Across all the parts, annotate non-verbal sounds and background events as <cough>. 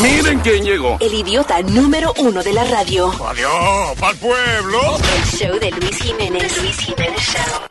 Miren quién llegó. El idiota número uno de la radio. Adiós, pa'l pueblo. El show de Luis Jiménez. Luis Jiménez Show.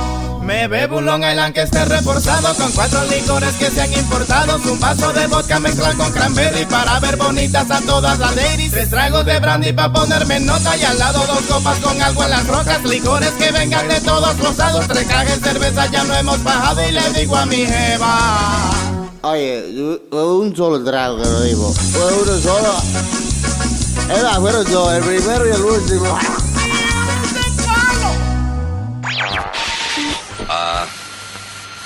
Me bebo un Long Island que esté reforzado con cuatro licores que se han importado. Un vaso de vodka mezclado con cranberry para ver bonitas a todas las ladies. Tres tragos de brandy para ponerme en nota y al lado dos copas con algo en las rocas. Licores que vengan de todos los lados. Tres cajas de cerveza ya no hemos bajado y le digo a mi jeva. Oye, yo- un solo trago que lo digo. Fue uno solo. Era, fueron dos, el primero y el último.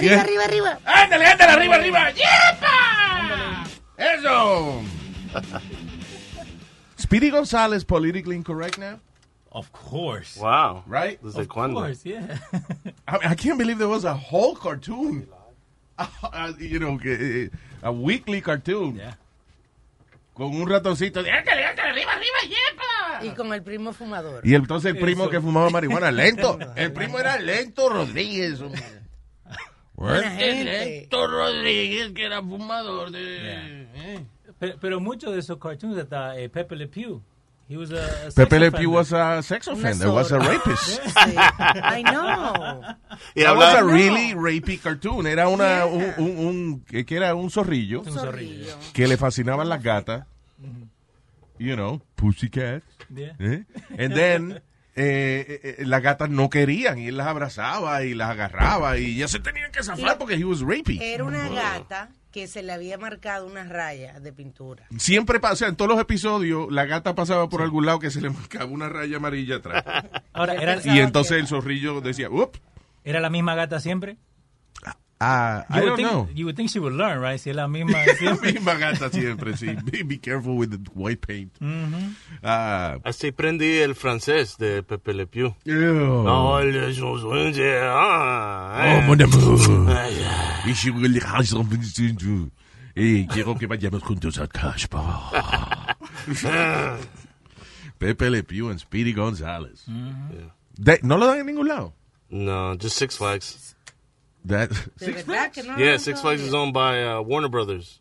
Arriba, arriba, arriba. ¡Ándale, ándale, arriba, arriba! ¡Yepa! ¡Eso! <laughs> Speedy González politically incorrect now? Of course. Wow. Right? ¿Desde Of course, yeah. <laughs> I, mean, I can't believe there was a whole cartoon. <laughs> Uh, you know, eh, a weekly cartoon. Yeah. Con un ratoncito. de, "Ándale, ándale, arriba, arriba, yepa! Y con el primo fumador. Y entonces el primo Eso. que fumaba marihuana, lento. El primo era lento Rodríguez. hombre. Este. Lento Rodríguez, que era fumador de... eh. Pero, pero muchos de esos cartoons hasta eh, Pepe Le Pew. He was a, a sex Pepe Le offender. Pew was a sex offender, was a rapist. Sí. <laughs> I know. That was a really rapey cartoon. Era una, Yeah. un, un, un- que que era un zorrillo Un zorrillo. que le fascinaban las gatas. You know, pussycat. Yeah. ¿eh? And then, eh, eh, eh, las gatas no querían y él las abrazaba y las agarraba y ya se tenían que zafar porque he was rapey. Era una gata que se le había marcado una raya de pintura. Siempre pasa, en todos los episodios, la gata pasaba por algún lado que se le marcaba una raya amarilla atrás. <laughs> Ahora, Yo ¿era, pensaba y entonces el zorrillo decía, up, ¿era la misma gata siempre? Ah, I don't think, know. You would think she would learn, right? Si es la misma <laughs> La siempre. misma gata siempre, sí. Be, be careful with the white paint. Ujú. Ah, Así prendí el francés de Pepe Le Pew. ew. No, le songe, ah, Oh, eh. mon amour. Ay, ay. Y si huele a son- Y quiero que vayamos juntos a Cashbar. <laughs> Pepe Le Pew and Speedy González. De- ¿No lo dan en ningún lado? No, just Six Flags. That- De verdad que no. Yeah, Six Flags is owned by uh, Warner Brothers.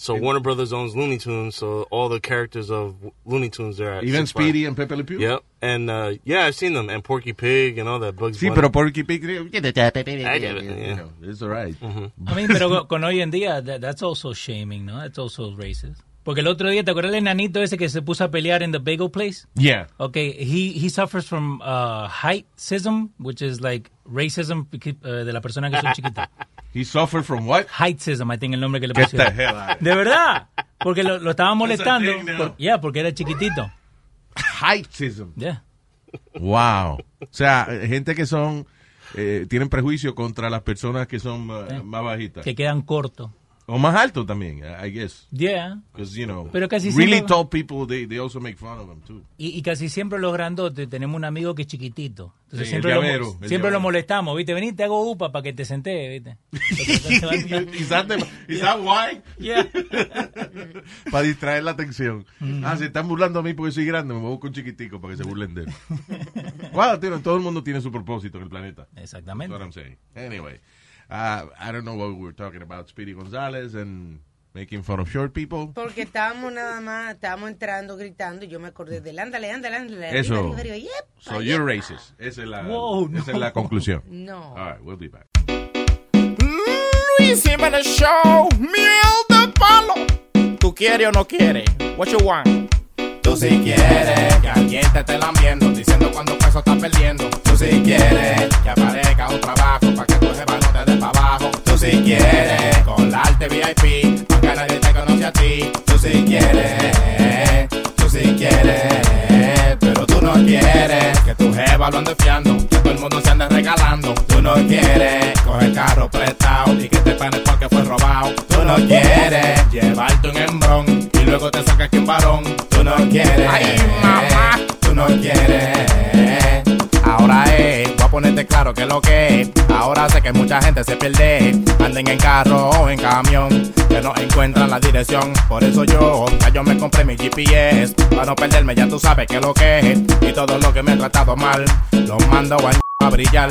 So Warner Brothers owns Looney Tunes, so all the characters of Looney Tunes are at Even Six Flags. Speedy and Pepe Le Pew? Yep, and uh, yeah, I've seen them, and Porky Pig and all that. Bugs Sí, Bunny. pero Porky Pig... I get it, You know, It's all right. I mean, pero con- con hoy en día, that- that's also shaming, ¿no? That's also racist. Porque el otro día, ¿te acuerdas del enanito ese que se puso a pelear en The Bagel Place? Yeah. Okay, he, he suffers from uh, heightism, which is like racism uh, de la persona que son chiquita. <laughs> He suffered from what? Heightism, I think el nombre que le pusieron. the hell out. De verdad. Porque lo, lo estaban molestando. por- yeah, porque era chiquitito. Heightism. Yeah. Wow. O sea, eh, gente que son, eh, tienen prejuicio contra las personas que son uh, más bajitas. Que quedan cortos. O más altos también, I guess. Yeah. Because, you know, Pero casi really siempre- tall people, they, they also make fun of them, too. Y, y casi siempre los grandotes tenemos un amigo que es chiquitito. Entonces Sí, siempre, lo, llavero, el siempre lo molestamos, ¿viste? Vení, te hago upa para que te senté, ¿viste? <laughs> is, that the- is that why? Yeah. <laughs> para distraer la atención. Ah, se están burlando a mí porque soy grande, me busco un chiquitico para que se burlen de él. <laughs> Wow, tío, todo el mundo tiene su propósito en el planeta. Exactamente. That's what I'm saying. Anyway, uh, I don't know what we were talking about. Speedy González and making fun of short people. Porque estábamos nada más, estábamos entrando, gritando, y yo me acordé del ándale, ándale, ándale. Eso. arriba, arriba, yep, So you're racist. Esa es la, Wow, esa es no. la conclusión. No. All right, we'll be back. Luis Jiménez Show, miel de palo. ¿Tú quieres o no quieres? What you want? Tú si quieres que alguien te esté lambiendo, diciendo cuánto peso estás perdiendo. Tú si quieres que aparezca un trabajo para que tu para abajo. Tú si quieres colarte VIP, aunque nadie te conoce a ti. Tú si quieres, tú si quieres, pero tú no quieres que tu jeva lo ande fiando, que todo el mundo se ande regalando. Tú no quieres coger carro prestado y que te panes porque fue robado. Tú no quieres llevarte un embrón y luego te sacas que un varón. Tú no quieres, ay mamá, tú no quieres. Ahora es, ponerte claro que lo que es. Ahora sé que mucha gente se pierde. Anden en carro o en camión, que no encuentran la dirección. Por eso yo, ya yo me compré mi GPS. Para no perderme, ya tú sabes que lo que es. Y todo lo que me ha tratado mal, lo mando a brillar.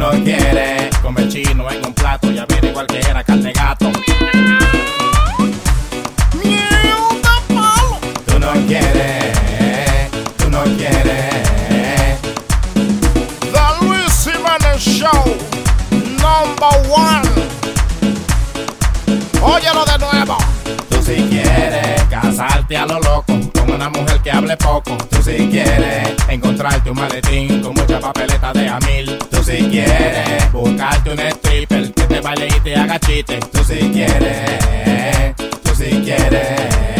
No quieres comer chino en un plato y averiguar que era carne gato. Tú no quieres, tú no quieres. The Luis Jiménez Show, number one. Óyelo de nuevo. Tú si quieres casarte a lo loco una mujer que hable poco. Tú si quieres encontrarte un maletín con mucha papeleta de a mil. Tú si quieres buscarte un stripper que te baile y te haga chiste. Tú si quieres, tú si quieres,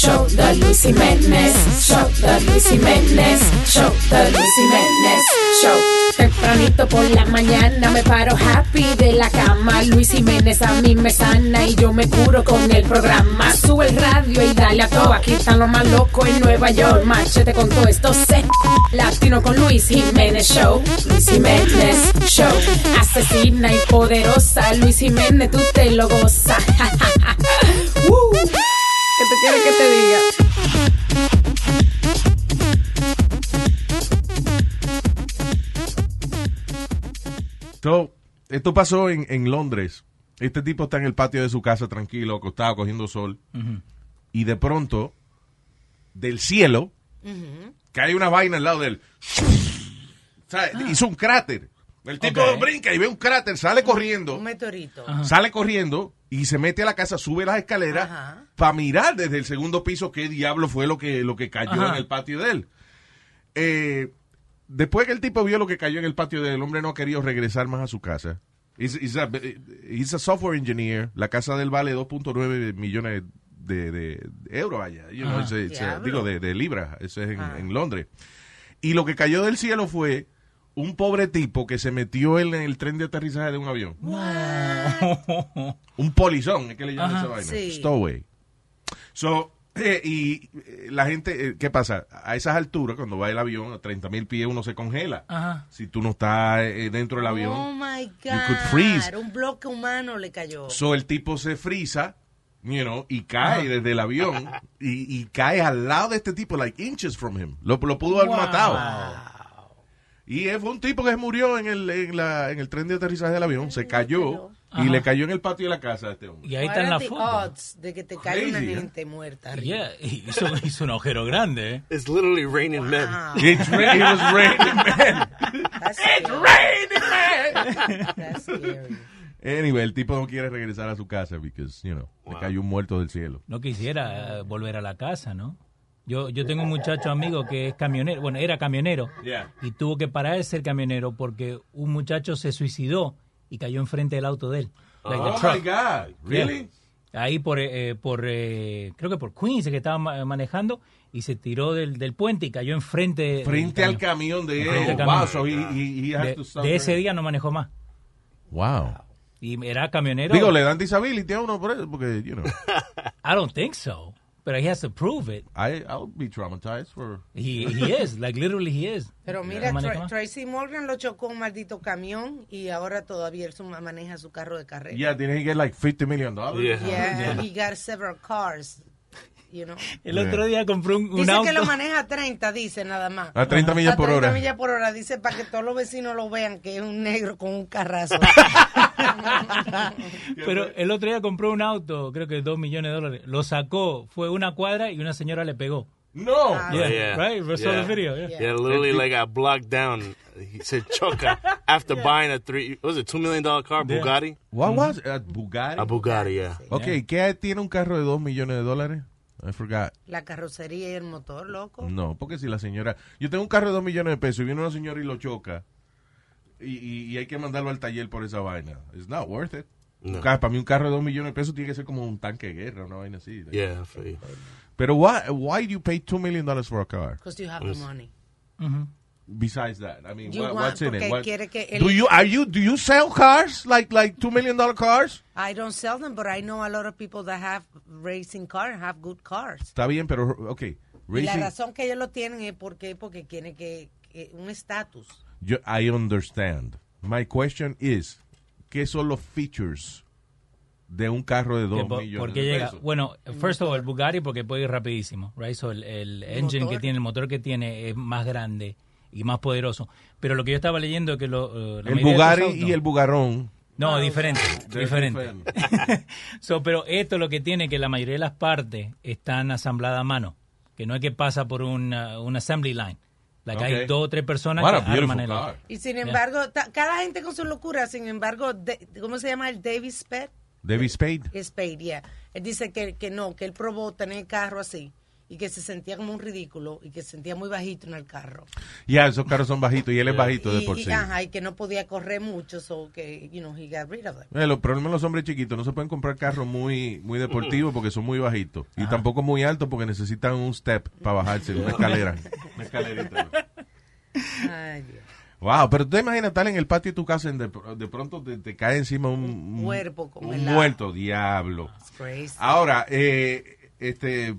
Show, The Luis Jiménez Show, The Luis Jiménez Show, The Luis Jiménez Show. Tempranito por la mañana me paro happy de la cama. Luis Jiménez a mí me sana y yo me curo con el programa. Sube el radio y dale a todo. Aquí están los más locos en Nueva York. Machete con todo esto se latino con Luis Jiménez Show. Luis Jiménez Show. Asesina y poderosa. Luis Jiménez, tú te lo gozas. <laughs> Uh, ¿Qué te quiere que te diga? So, esto pasó en, en Londres. Este tipo está en el patio de su casa tranquilo, acostado, cogiendo sol. Y de pronto, del cielo, cae una vaina al lado de él. O sea, hizo un cráter. El tipo brinca y ve un cráter, sale corriendo. Un meteorito. Sale corriendo y se mete a la casa, sube las escaleras para mirar desde el segundo piso qué diablo fue lo que, lo que cayó Ajá. en el patio de él. Eh, después que el tipo vio lo que cayó en el patio del hombre no ha querido regresar más a su casa. He's, he's a, he's a software engineer. La casa del vale 2.9 millones de, de euros allá. You know, it's it's digo, de, de libras. Eso es en, en Londres. Y lo que cayó del cielo fue un pobre tipo que se metió en el tren de aterrizaje de un avión. Un polizón, es que le llaman Ajá. esa vaina. Sí. Stowaway. So, eh, y eh, la gente, eh, ¿qué pasa? A esas alturas, cuando va el avión a 30 mil pies, uno se congela. Ajá. Si tú no estás dentro del avión. Oh my You could freeze. God. Un bloque humano le cayó. So el tipo se frisa, you know, y cae desde el avión y, y cae al lado de este tipo, like inches from him. Lo, lo pudo haber Wow. matado. Y fue un tipo que murió en el, en, la, en el tren de aterrizaje del avión, se cayó y Ajá. le cayó en el patio de la casa de este hombre. Y ahí está en la foto. de que te caiga una ¿eh? gente muerta. Yeah, hizo, hizo un agujero grande, ¿eh? It's literally raining men. It's ra- it was raining men. That's It's raining men. That's scary. Anyway, el tipo no quiere regresar a su casa because, you know, le cayó un muerto del cielo. No quisiera eh, volver a la casa, ¿no? Yo, yo tengo un muchacho amigo que es camionero, bueno, era camionero, Yeah. y tuvo que parar de ser camionero porque un muchacho se suicidó y cayó enfrente del auto de él. Like Oh my God, really? Yeah. Ahí por, eh, por eh, creo que por Queens que estaba ma- manejando y se tiró del, del puente y cayó enfrente del Frente al camión de él. al Wow, camión. so he, he, he had de, ese día no manejó más. Wow. Y era camionero. Digo, le dan disability a uno por eso, porque, you know, <laughs> I don't think so. But he has to prove it. I, I'll be traumatized for... He, he is, like literally he is. Pero mira, Tra-. Tracy Morgan lo chocó un maldito camión y ahora todavía él su- maneja su carro de carrera. Yeah, didn't he get like 50 million dollars? Yeah, he got several cars. You know. El otro día compró un, un Dice auto. que lo maneja a 30, dice nada más. A 30 millas A por 30 hora. millas por hora, dice para que todos los vecinos lo vean que es un negro con un carrazo. <laughs> Pero el otro día compró un auto, creo que de 2 millones de dólares. Lo sacó, fue una cuadra y una señora le pegó. No. Yeah, right? We saw the Yeah. video. Yeah. Yeah, literally like got blocked down. He said choca after buying a three. What was it two million dollar car Yeah. Bugatti? What was it? A Bugatti? A Bugatti, yeah. Ok, ¿qué tiene un carro de 2 millones de dólares? I forgot. La carrocería y el motor, loco. No, porque si la señora... Yo tengo un carro de 2 millones de pesos y viene una señora y lo choca y, y- y hay que mandarlo al taller por esa vaina. It's not worth it. No. Para mí un carro de 2 millones de pesos tiene que ser como un tanque de guerra, una vaina así. Yeah. Pero why, why do you pay 2 million dollars for a car? Because you have the money. Besides that, I mean, You what- what's in it? What- do you are you do you sell cars like like 2 million dollar cars? I don't sell them, but I know a lot of people that have racing cars and have good cars. Está bien, pero okay, Y la racing razón que ellos lo tienen es porque, porque quieren que, que un estatus. yo, I understand. My question is, ¿qué son los features de un carro de 2 Que po- millones porque de llega, pesos? bueno, first of all, el Bugatti porque puede ir rapidísimo, right? So el, el engine motor. que tiene, el motor que tiene es más grande y más poderoso. Pero lo que yo estaba leyendo es que lo, eh, la el autos- y el Bugarón. No, diferente, diferente. <laughs> so, pero esto lo que tiene que la mayoría de las partes están asambladas a mano, que no es que pasa por un, uh, un assembly line. Like hay dos o tres personas What que arman el. Y sin embargo, ta- cada gente con su locura, sin embargo, de- ¿cómo se llama? El David Spade. David Spade. Spade, yeah. Él dice que, que no, que él probó tener carro así y que se sentía como un ridículo y que se sentía muy bajito en el carro. Ya, esos carros son bajitos y él es bajito de y, por y- sí. ajá, y que no podía correr mucho, so que, you know, he got rid of them. Eh, los problemas de los hombres chiquitos no se pueden comprar carros muy muy deportivos porque son muy bajitos y tampoco muy altos porque necesitan un step para bajarse, una escalera. <laughs> Una escalerita. Ay, Dios. Wow, pero tú te imaginas estar en el patio de tu casa y de, de pronto te, te cae encima un, un- cuerpo un muerto, diablo. Ahora, eh, este,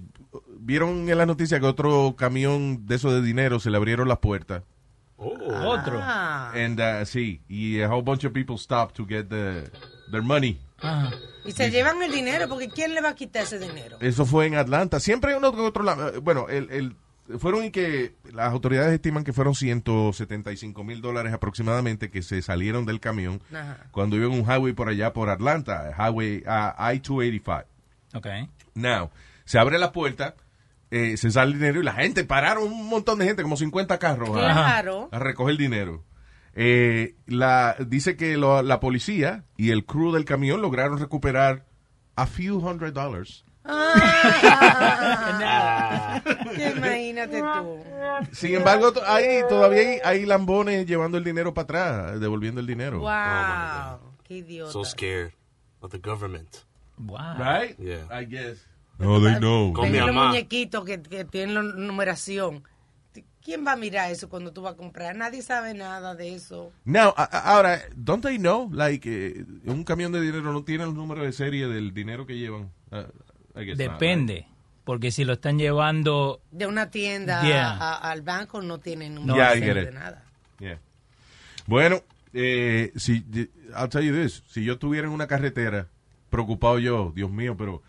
vieron en la noticia que otro camión de eso de dinero se le abrieron las puertas. Otro. Ah. And, uh, sí, y a whole bunch of people stopped to get the, their money. Ajá. Y se llevan el dinero, porque ¿quién le va a quitar ese dinero? Eso fue en Atlanta. Siempre hay uno que otro lado. Bueno, el, el- fueron y que las autoridades estiman que fueron 175 mil dólares aproximadamente que se salieron del camión Ajá. cuando iba en un highway por allá por Atlanta, highway uh, I-285. Ok. Now, se abre la puerta, eh, se sale el dinero y la gente, pararon un montón de gente, como 50 carros a- Claro. a, recoger el dinero. Eh, la, dice que lo- la policía y el crew del camión lograron recuperar a few hundred dollars. Ah, <laughs> que imagínate tú. Sin embargo, hay, todavía hay, hay lambones llevando el dinero para atrás, devolviendo el dinero. Wow. Qué idiota. So scared of the government. Wow. Right? Yeah. I guess. No, they know. Con mi los muñequitos que, que tienen la numeración. ¿Quién va a mirar eso cuando tú vas a comprar? Nadie sabe nada de eso. Now, ahora, don't they know? Like, eh, un camión de dinero no tiene el número de serie del dinero que llevan. Uh, I guess not, Depende. Porque si lo están llevando. De una tienda Yeah. a- a- al banco no tienen right? número Yeah, de serie de nada. Yeah. Bueno, eh, si, I'll tell you this. Si yo estuviera en una carretera, preocupado yo, Dios mío, pero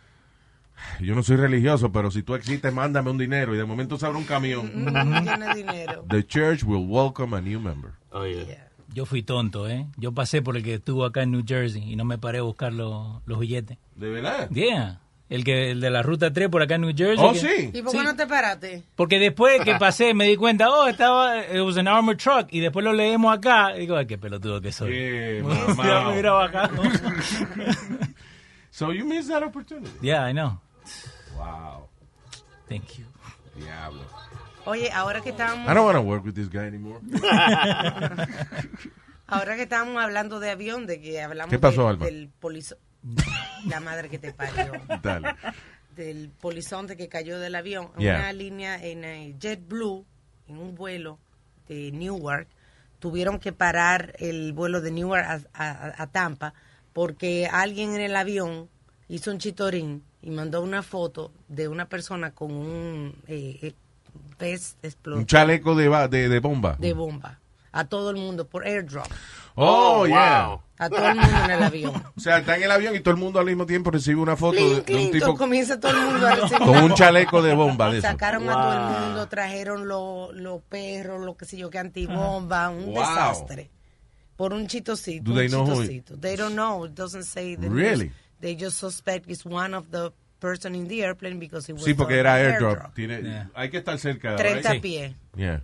yo no soy religioso, pero si tú existes, mándame un dinero y de momento se abre un camión. Tiene dinero. The church will welcome a new member. Oh, yeah. Yo fui tonto, ¿eh? Yo pasé por el que estuvo acá en New Jersey y no me paré a buscar los, los billetes. ¿De verdad? Yeah. El, que, el de la ruta 3 por acá en New Jersey. Oh, que- sí. ¿Y por qué no te paraste? Porque después que pasé me di cuenta, oh, estaba, it was an armored truck, y después lo leemos acá, y digo, ay, qué pelotudo que soy. <laughs> Ya mamá. me hubiera bajado. <laughs> So you missed that opportunity. yeah, I know. Wow. Thank you. Diablo. Oye, ahora que estábamos, I don't want to work with this guy anymore. <laughs> ahora que estábamos hablando de avión, de que hablamos ¿Qué pasó, de- Alma? del polizo... <laughs> La madre que te parió. Dale. Del polizonte que cayó del avión. Yeah. una línea en eh, JetBlue, en un vuelo de Newark, tuvieron que parar el vuelo de Newark a, a- a Tampa porque alguien en el avión hizo un chitorín y mandó una foto de una persona con un eh, eh, vest Un explosivo chaleco de, ba- de, de bomba. de bomba a todo el mundo por airdrop. Oh, Oh, yeah. wow. A todo el mundo en el avión. <laughs> O sea, está en el avión y todo el mundo al mismo tiempo recibe una foto de, de un tipo comienza todo el mundo a <laughs> recibir con un chaleco de bomba de eso. Sacaron a todo el mundo, trajeron los los perros, lo que sé yo, que antibomba, un Wow. desastre. Por un chitosito. Do un they know who-. They don't know. It doesn't say the Really? news. They just suspect it's one of the person in the airplane because it was Sí, porque on era an airdrop. Tiene, Yeah. Hay que estar cerca. 30 right? pies. Yeah.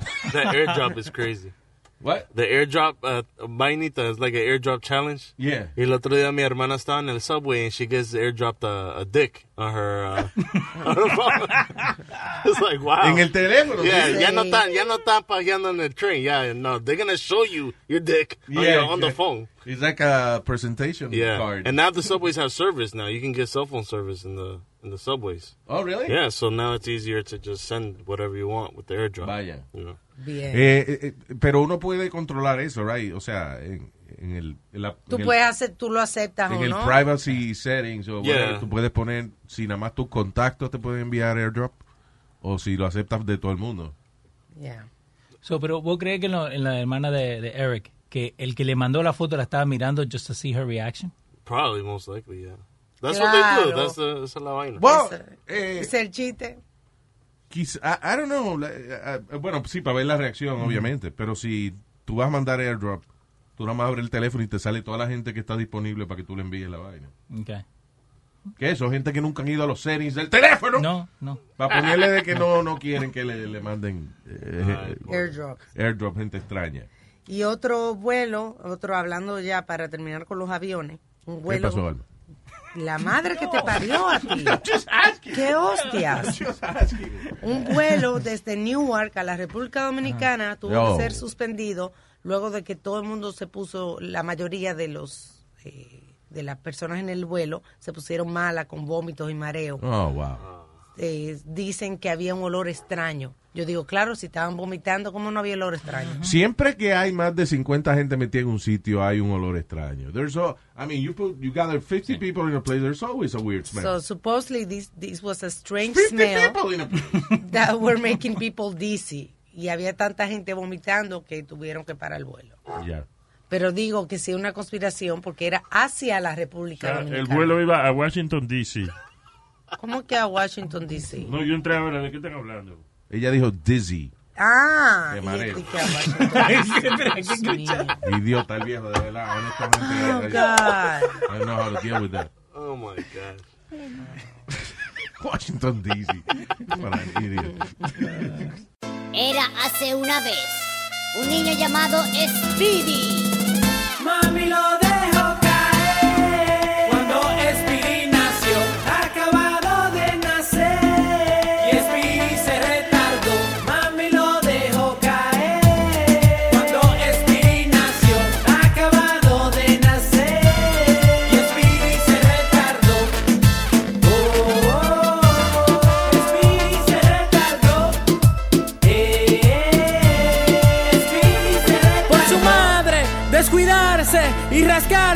<laughs> That airdrop is crazy. What? The airdrop, uh, vainita is like an airdrop challenge. Yeah. Y el otro día mi hermana estaba en el subway and she gets airdropped a, a dick on her, uh, on her phone. It's like, wow. En el teléfono. Yeah, sí. ya no están, ya no están pajeando en el train. Yeah, no, they're gonna show you your dick on, Yeah, your, on the yeah. phone. It's like a presentation Yeah, card. and now the subways have service. Now you can get cell phone service in the in the subways. oh, really? Yeah, so now it's easier to just send whatever you want with the airdrop. Vaya. You know? Bien. Eh, eh, eh, pero uno puede controlar eso, right? O sea, en, en el, en la- tú en el- puedes hacer, tú lo aceptas en o el no. privacy settings o Yeah. whatever, tú puedes poner si nada más tus contactos te pueden enviar airdrop o si lo aceptas de todo el mundo. Yeah. So, pero vos crees que en, lo- en la hermana de, de Eric, que el que le mandó la foto la estaba mirando just to see her reaction? Probably, most likely, yeah. That's what they do. Claro. That's the, esa es la vaina. Well, eh, es el chiste. quizá- I, I don't know. eh, eh, bueno, sí, para ver la reacción, obviamente. Pero si tú vas a mandar airdrop, tú nada más abres el teléfono y te sale toda la gente que está disponible para que tú le envíes la vaina. Okay. ¿Qué eso? Gente que nunca han ido a los settings del teléfono. No, no. Para ponerle de que no, no quieren que le, le manden eh, Airdrop. airdrop, gente extraña. Y otro vuelo, otro hablando ya para terminar con los aviones. Un ¿Qué vuelo. pasó, Alma? La madre que te parió a ti. <laughs> ¡Qué hostias! Un vuelo desde Newark a la República Dominicana tuvo Yo. que ser suspendido luego de que todo el mundo se puso, la mayoría de los eh, de las personas en el vuelo se pusieron malas con vómitos y mareo. Oh, wow. Eh, dicen que había un olor extraño. Yo digo, claro, si estaban vomitando, ¿cómo no había olor extraño? Siempre que hay más de 50 gente metida en un sitio, hay un olor extraño. There's a, I mean, you put, you gather 50 people in a place, there's always a weird smell. So supposedly this, this was a strange 50 smell people in a place. <laughs> that were making people dizzy. Y había tanta gente vomitando que tuvieron que parar el vuelo. Ya. Pero digo que sí una conspiración porque era hacia la República Ah, el Dominicana. vuelo iba a Washington, D.C. ¿Cómo que a Washington, D.C.? No, yo entré a ver de qué están hablando. Ella dijo dizzy. Ah, De mareo. <laughs> Idiota el viejo, de verdad. Honestamente. Oh, God. I don't know how to deal with that. Oh my god. <laughs> Washington, D.C. What an idiot. Era hace una vez un niño llamado Speedy. Mami lo dejó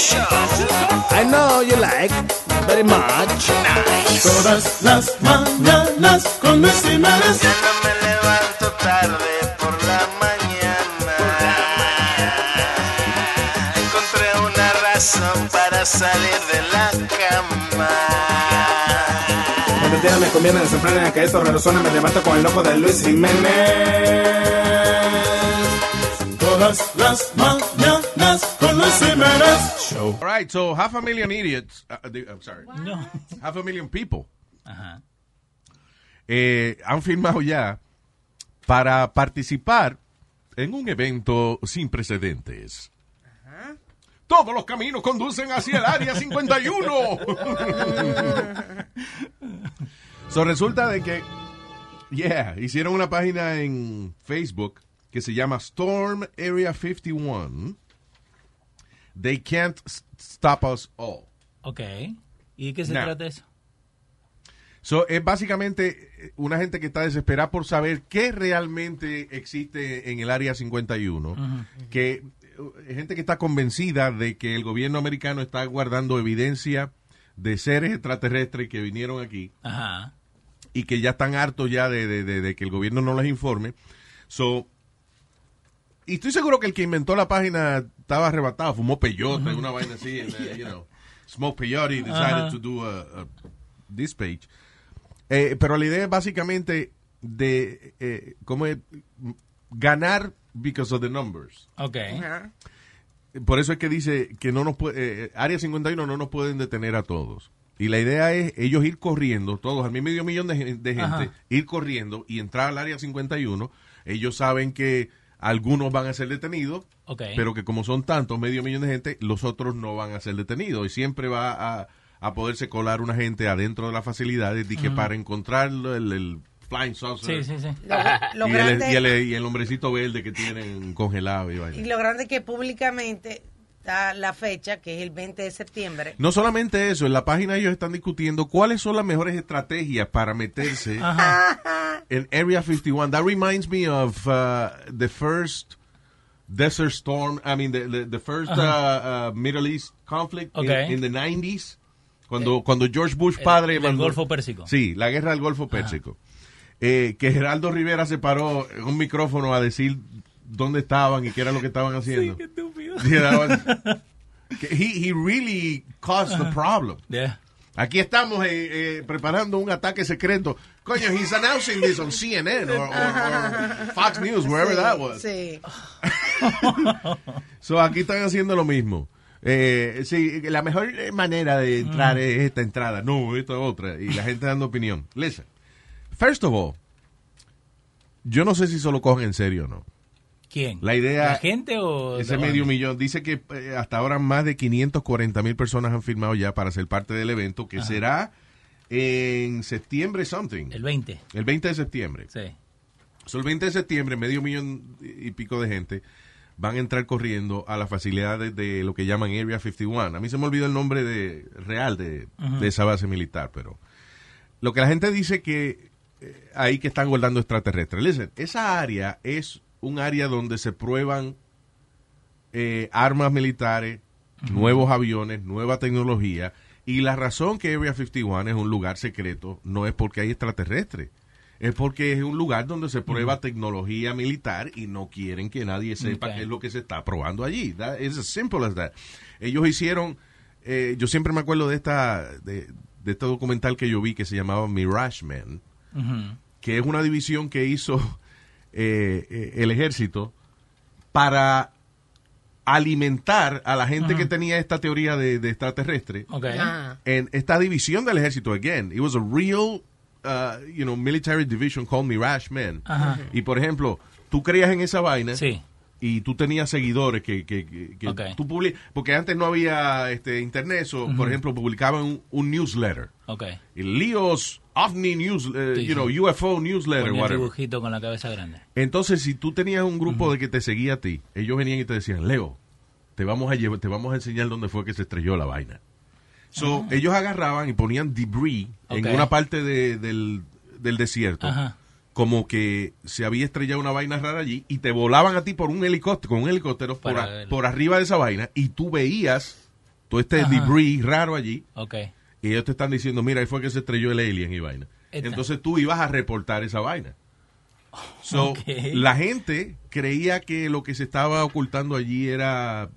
Show. I know you like very much. Todas las mañanas con Luis Jimenez. Ya no me levanto tarde por la mañana. Encontré una razón para salir de la cama. Cuando día me conviene, se frena que esto resuena, me levanto con el ojo de Luis Jiménez. Todas las mañanas con Luis Jiménez Show. All right, so half a million idiots, uh, the- I'm sorry, <laughs> half a million people Ajá. eh, han firmado ya para participar en un evento sin precedentes. Todos los caminos conducen hacia el área 51. <laughs> so resulta de que, yeah, hicieron una página en Facebook que se llama Storm Area 51. They can't stop us all. Ok. ¿Y de qué se Now. trata eso? So, es básicamente eh, una gente que está desesperada por saber qué realmente existe en el área 51. Que eh, gente que está convencida de que el gobierno americano está guardando evidencia de seres extraterrestres que vinieron aquí Ajá. y que ya están hartos ya de, de- de- de que el gobierno no les informe. So, y estoy seguro que el que inventó la página estaba arrebatado, fumó peyote, una vaina así, and, uh, you know, smoked peyote, decided Ajá. to do a, a- this page. Eh, pero la idea es básicamente de eh, cómo es, ganar because of the numbers. Ok. Por eso es que dice que no nos puede, eh, Área 51 no nos pueden detener a todos. Y la idea es ellos ir corriendo, todos, al medio millón de, de gente, ir corriendo y entrar al Área 51. Ellos saben que algunos van a ser detenidos, pero que como son tantos, medio millón de gente, los otros no van a ser detenidos. Y siempre va a, a poderse colar una gente adentro de las facilidades y que Ujú. para encontrar el, el flying saucer. Sí, sí, sí. Lo- <laughs> lo y, el, y, el, y el hombrecito verde que tienen congelado. Y. Y lo grande es que públicamente está la fecha, que es el 20 de septiembre. No solamente eso, en la página ellos están discutiendo cuáles son las mejores estrategias para meterse <laughs> en Area 51. That reminds me of uh, the first Desert Storm, I mean, the, the, the first uh, uh, Middle East conflict in- Okay. in, the 90s. Cuando, cuando George Bush padre el del mandó- Golfo Pérsico. Sí, la guerra del Golfo Pérsico. Eh, que Geraldo Rivera se paró en un micrófono a decir dónde estaban y qué era lo que estaban haciendo. qué estúpido. <laughs> Was- <laughs> que he, he really caused the problem. Yeah. Aquí estamos eh, eh, preparando un ataque secreto. Coño, he's announcing this on CNN or, or- or <laughs> Fox News, wherever Sí, that was. Sí. So, aquí están haciendo lo mismo. Eh, sí, la mejor manera de entrar Mm. es esta entrada. No, esta otra. Y la gente dando opinión. Listen, first of all, yo no sé si se lo cogen en serio o no. ¿Quién? La idea... ¿La gente o...? Ese medio millón. Dice que eh, hasta ahora más de 540 mil personas han firmado ya para ser parte del evento, que Ajá. será en septiembre something. El 20. El 20 de septiembre. Sí. So, el 20 de septiembre, medio millón y pico de gente van a entrar corriendo a las facilidades de lo que llaman Area 51. A mí se me olvidó el nombre de, real de esa base militar, pero lo que la gente dice que eh, ahí que están guardando extraterrestres. Listen, esa área es un área donde se prueban eh, armas militares, nuevos aviones, nueva tecnología. Y la razón que Area 51 es un lugar secreto no es porque hay extraterrestres. Es porque es un lugar donde se prueba tecnología militar y no quieren que nadie sepa qué es lo que se está probando allí. Is as simple as that. Ellos hicieron, eh, yo siempre me acuerdo de esta, de, de este documental que yo vi que se llamaba Mirage Man que es una división que hizo eh, eh, el ejército para alimentar a la gente que tenía esta teoría de, de extraterrestre. Ah. En esta división del ejército, again, it was a real, uh, you know, military division called Mirage Men. Ajá. Y por ejemplo, tú creías en esa vaina. Sí. Y tú tenías seguidores que, que, que- tú publi- porque antes no había este internet, so, por ejemplo, publicaban un, un newsletter. El Leo's OVNI News, eh, Sí, you know, sí. UFO newsletter, Ponía el whatever. dibujito con la cabeza grande. Entonces, si tú tenías un grupo de que te seguía a ti, ellos venían y te decían, Leo, te vamos a llevar, te vamos a enseñar dónde fue que se estrelló la vaina. So, ellos agarraban y ponían debris en una parte de- del, del desierto, Ajá. Como que se había estrellado una vaina rara allí, y te volaban a ti por un helicóptero, con un helicóptero por, a- por arriba de esa vaina, y tú veías todo este Ajá. debris raro allí, Ok. y ellos te están diciendo, mira, ahí fue que se estrelló el alien y vaina. Esta. Entonces tú ibas a reportar esa vaina. So, Ok. la gente creía que lo que se estaba ocultando allí era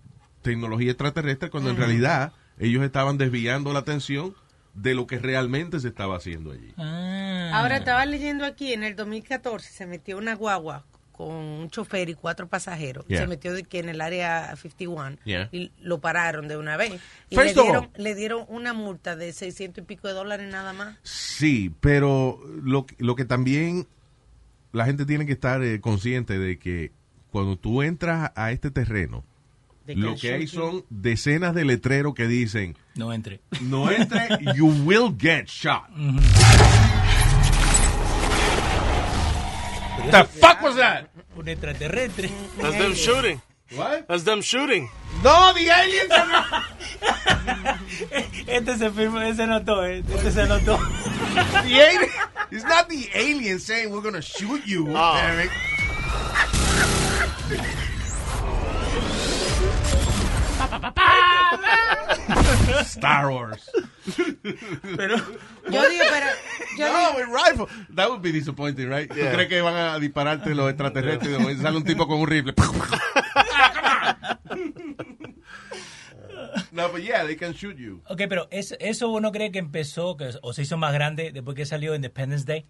tecnología extraterrestre, cuando en realidad ellos estaban desviando la atención de lo que realmente se estaba haciendo allí. Ah. Ahora estaba leyendo aquí, en el 2014 se metió una guagua con un chofer y cuatro pasajeros. Yeah. Se metió de que en el área 51 Yeah. y lo pararon de una vez. Y First le of dieron, all- le dieron una multa de 600 y pico de dólares nada más. Sí, pero lo, lo que también la gente tiene que estar eh, consciente de que cuando tú entras a este terreno, De lo que hay son decenas de letreros que dicen, No entre. no entre, <laughs> you will get shot. The fuck was that? Un extraterrestre. That's them shooting. What? That's them shooting. No, the aliens <laughs> Este se firmó, ese notó, eh. este se notó. <laughs> the alien, it's not the alien saying we're gonna shoot you, Eric. Star Wars. Pero Yo digo, pero yo no, digo- rifle. That would be disappointing, right? ¿Tú Yeah. crees que van a dispararte los extraterrestres y sale un tipo con un rifle? <laughs> no, but yeah, they can shoot you. Ok, pero es- eso uno cree que empezó que, o se hizo más grande después que salió Independence Day.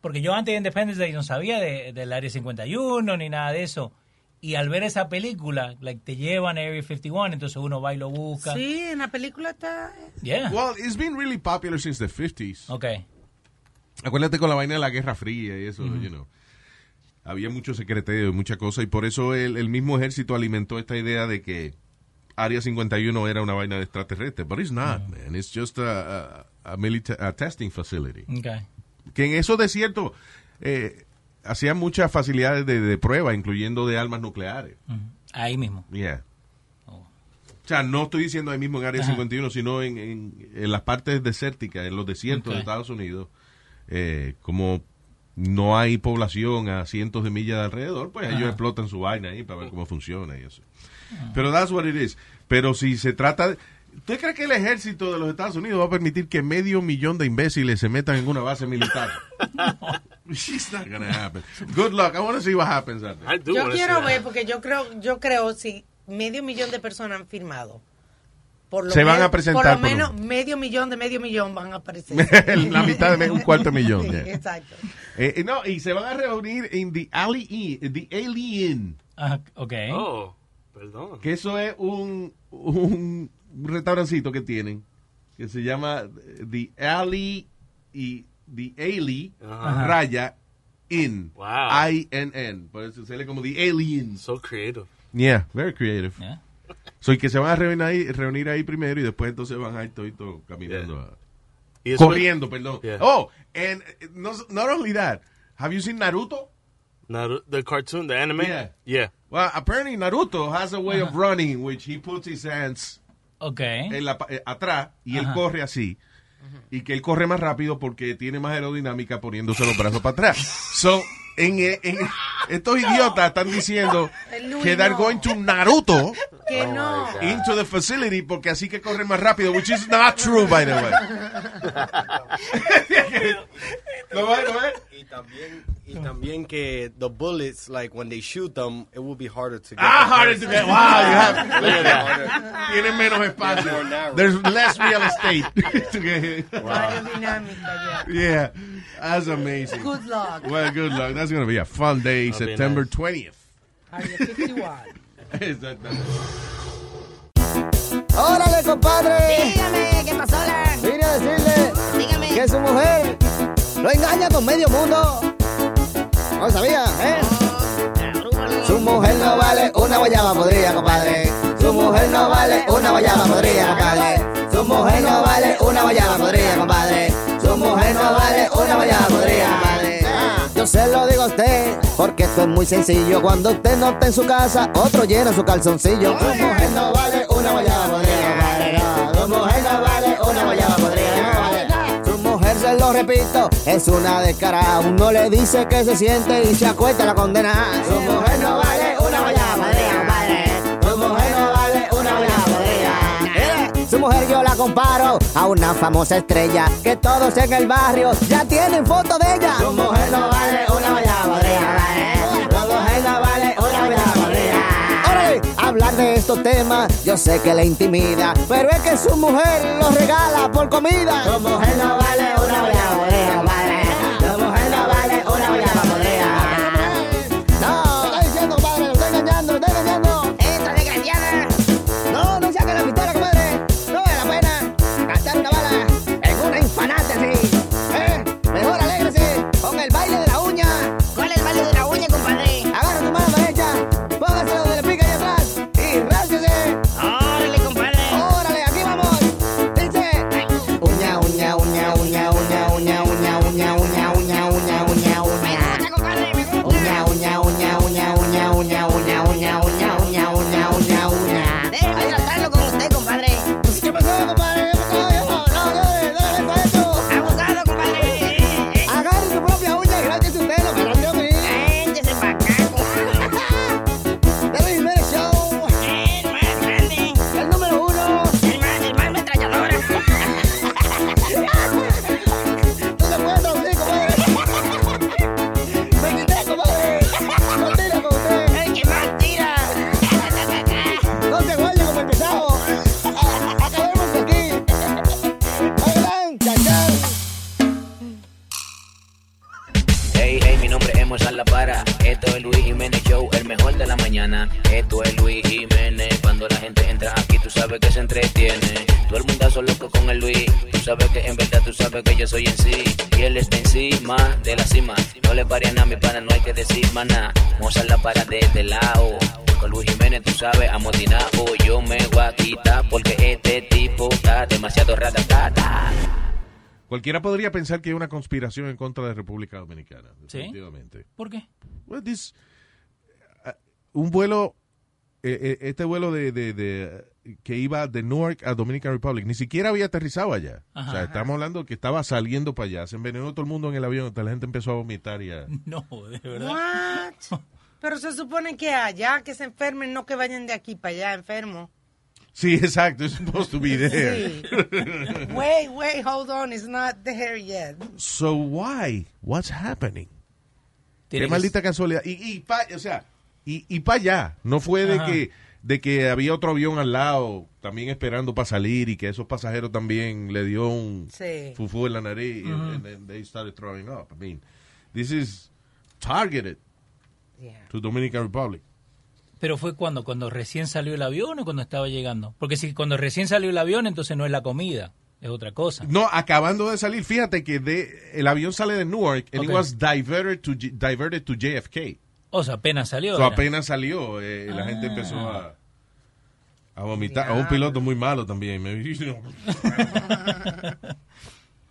Porque yo antes de Independence Day no sabía de- del Área 51 ni nada de eso. Y al ver esa película, like, te llevan a Area 51, entonces uno va y lo busca. Sí, en la película está... Yeah. Well, it's been really popular since the 50s. Ok. Acuérdate con la vaina de la Guerra Fría y eso, Ujú. you know. Había mucho secreteo y mucha cosa y por eso el, el mismo ejército alimentó esta idea de que Área 51 era una vaina de extraterrestre. But it's not, man. It's just a, a, a a testing facility. Ok. Que en esos desiertos eh, hacían muchas facilidades de, de prueba, incluyendo de armas nucleares. Ahí mismo. Yeah. O sea, no estoy diciendo ahí mismo en Área Ajá. 51, sino en, en, en las partes desérticas, en los desiertos de Estados Unidos. Eh, como no hay población a cientos de millas de alrededor, pues ellos explotan su vaina ahí para ver cómo funciona y eso. Ah. Pero that's what it is. Pero si se trata de... ¿Usted cree que el ejército de los Estados Unidos va a permitir que medio millón de imbéciles se metan en una base militar? <laughs> It's not gonna happen. Good luck. I want to see what happens out there. Yo quiero ver, porque yo creo, yo creo si medio millón de personas han firmado. Por lo Se van a presentar Por lo por menos un- medio millón de medio millón van a aparecer. <laughs> La mitad de un cuarto de millón. yeah. Exacto. Eh, eh, no, y se van a reunir en The Alley Inn, The Alien. Ah, ok. Oh, perdón. Que eso es un, un restaurancito que tienen que se llama The Alley y The Ajá. raya In. Wow. I-N-N. Por eso se lee como The Aliens. So creative. Yeah, very creative. So, y que se van a reunir ahí, reunir ahí primero y después entonces van a ir todo caminando. a- Y eso- corriendo, perdón. Yeah. Oh, and no, not only that, have you seen Naruto? Naru- the cartoon, the anime? Yeah. Yeah. Well, apparently Naruto has a way of running which he puts his hands Okay. en la eh, atrás y él corre así. Y que él corre más rápido porque tiene más aerodinámica poniéndose los brazos para atrás. So, en, eh, en- estos idiotas están diciendo Luis que they're no. going to Naruto Que no. into the facility porque así que corre más rápido, which is not true, by the way. <laughs> <laughs> ¿Lo ves, lo ves? Y también, y también que the bullets, like when they shoot them, it will be harder to get. Ah, harder person. to get. Wow, you have. <laughs> Look at that. Tienen menos espacio. There's less real estate to get hit. Aerodinámica, ya. Yeah, that's amazing. Good luck. Well, good luck. That's going to be a fun day, That'll September nice. 20th. Área 51. <laughs> Exactamente. Órale, compadre. Dígame, ¿qué pasó, la? Vine a decirle Dígame. que su mujer lo engaña con medio mundo. Sabía, ¿eh? Su mujer no vale una guayaba podrida, compadre. Su mujer no vale una guayaba podrida, compadre. Su mujer no vale una guayaba podrida, compadre. Su mujer no vale una guayaba podrida, compadre. Yo se lo digo a usted, porque esto es muy sencillo. Cuando usted no está en su casa, otro llena su calzoncillo. Su mujer no vale una guayaba podrida, compadre. Su mujer no vale repito, es una descarada. Uno le dice que se siente y se acuesta la condena. Su mujer no vale una guayaba compadre. Su mujer no vale una guayaba. Mire, Su mujer yo la comparo a una famosa estrella que todos en el barrio ya tienen foto de ella. Su mujer no vale una guayaba podrida, hablar de estos temas yo sé que le intimida, pero es que su mujer lo regala por comida. Su mujer no vale una guayaba Cualquiera podría pensar que hay una conspiración en contra de República Dominicana. ¿Sí? Definitivamente. ¿Por qué? Well, this- uh, un vuelo, eh, eh, este vuelo de, de- de, uh, que iba de Newark a Dominican Republic, ni siquiera había aterrizado allá. Ajá. o sea, estamos hablando que estaba saliendo para allá. Se envenenó todo el mundo en el avión, hasta la gente empezó a vomitar y a... <laughs> No, de verdad. What? <laughs> Pero se supone que allá, que se enfermen, no que vayan de aquí para allá enfermos. Sí, exacto, it's supposed to be there. Sí. Wait, wait, hold on, it's not there yet. So why? What's happening? Qué maldita casualidad. Y, y pa, o sea, y, y para allá. No fue de Ajá. que, de que había otro avión al lado también esperando para salir y que esos pasajeros también le dio un Sí. fufú en la nariz y- and then they started throwing up. I mean, this is targeted to Dominican Republic. Pero fue cuando, cuando recién salió el avión o cuando estaba llegando. Porque si cuando recién salió el avión, entonces no es la comida. es otra cosa. No, acabando de salir, fíjate que de, el avión sale de Newark and it Ok. was diverted to, J- diverted to JFK. O sea, apenas salió. Apenas salió, eh, la gente Ah. empezó a, a vomitar. A un piloto muy malo también. <laughs>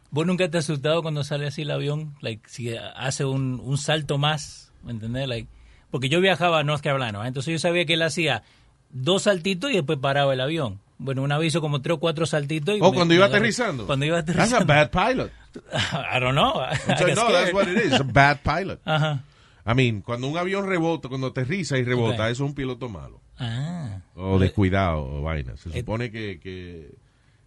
¿Vos nunca te has asustado cuando sale así el avión? Like, si hace un, un salto más, ¿me entendés? Like, porque yo viajaba a North Carolina, ¿eh? entonces yo sabía que él hacía dos saltitos y después paraba el avión. Bueno, una vez hizo como tres o cuatro saltitos. Y O me- cuando iba aterrizando. Cuando iba That's a aterrizando. bad pilot. <laughs> I don't know. <laughs> I no, that's what it is, a bad pilot. <laughs> Ajá. I mean, cuando un avión rebota, cuando aterriza y rebota, eso es un piloto malo. Ah. O descuidado, o vaina. Se Eh. supone que, que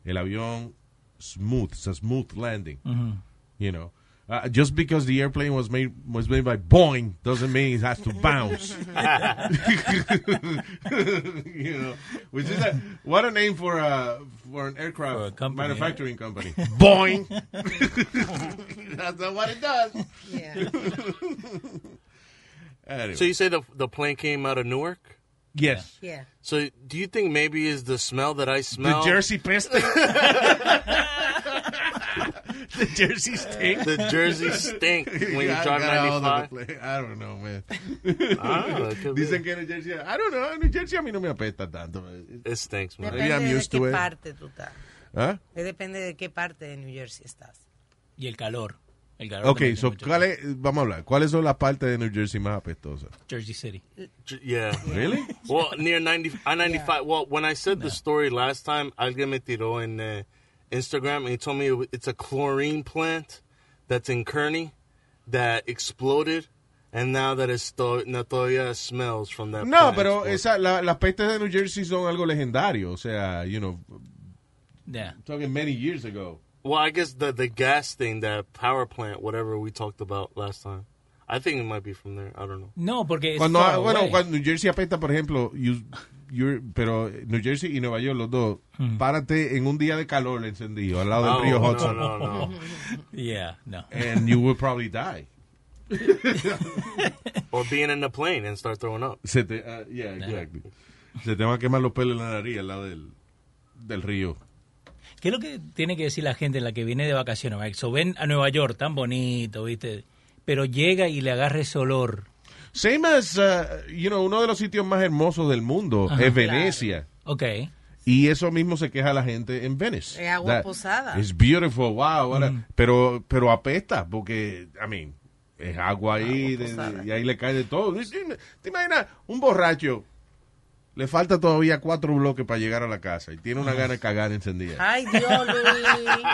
el avión smooth, it's a smooth landing. Ujú. You know. Uh, just because the airplane was made was made by Boeing doesn't mean it has to bounce. <laughs> <laughs> you know, which is a, what a name for a for an aircraft company, manufacturing company. <laughs> Boeing. That's not what it does. Anyway. So you say the the plane came out of Newark? Yes. Yeah. So do you think maybe is the smell that I smell? The Jersey Piston? The Jersey stink. The Jersey stink <laughs> when you I drive got all 95. the play- I don't know, man. <laughs> Be. Dicen que New Jersey, I don't know, New Jersey a mí no me apesta tanto. It stinks, man. Maybe I'm Depende de used qué to it. parte tú estás. ¿Ah? Eh, Depende de qué parte de New Jersey estás. Y el calor. El calor Ok, so, ¿cuál es- vamos a hablar. ¿Cuáles son las partes de New Jersey más apestosas? Jersey City. Yeah. Really? Well, near 90, I-95. Well, when I said the story last time, alguien me tiró en uh, Instagram and he told me it's a chlorine plant that's in Kearney that exploded and now that it's sto- now todavía smells from that No, plant pero exploded. esa, la- las pestes de New Jersey son algo legendario. O sea, you know, Yeah. talking many years ago. Well, I guess the the gas thing, that power plant, whatever we talked about last time. I think it might be from there. I don't know. No, porque es Cuando, far bueno, away. cuando New Jersey apesta, por ejemplo, you- you're- pero New Jersey y Nueva York, los dos, párate en un día de calor encendido al lado del río Hudson. no, no. Yeah, no. And you will probably die. <laughs> or being in the plane and start throwing up. Se te, ah, yeah, exactly. Se te van a quemar los pelos en la nariz al lado del, del río. ¿Qué es lo que tiene que decir la gente en la que viene de vacaciones? Mike? So, ven a Nueva York, tan bonito, ¿viste? Pero llega y le agarra ese olor. Same as, uh, you know, uno de los sitios más hermosos del mundo Ajá. es Venecia. Ok. Y eso mismo se queja la gente en Venice. Es agua That- posada. It's beautiful, wow. ahora- pero, pero apesta, porque, I mean, es agua ahí de- y ahí le cae de todo. ¿Te imaginas? Un borracho le falta todavía cuatro bloques para llegar a la casa y tiene una gana de cagar encendida. Ay, Dios, Luis.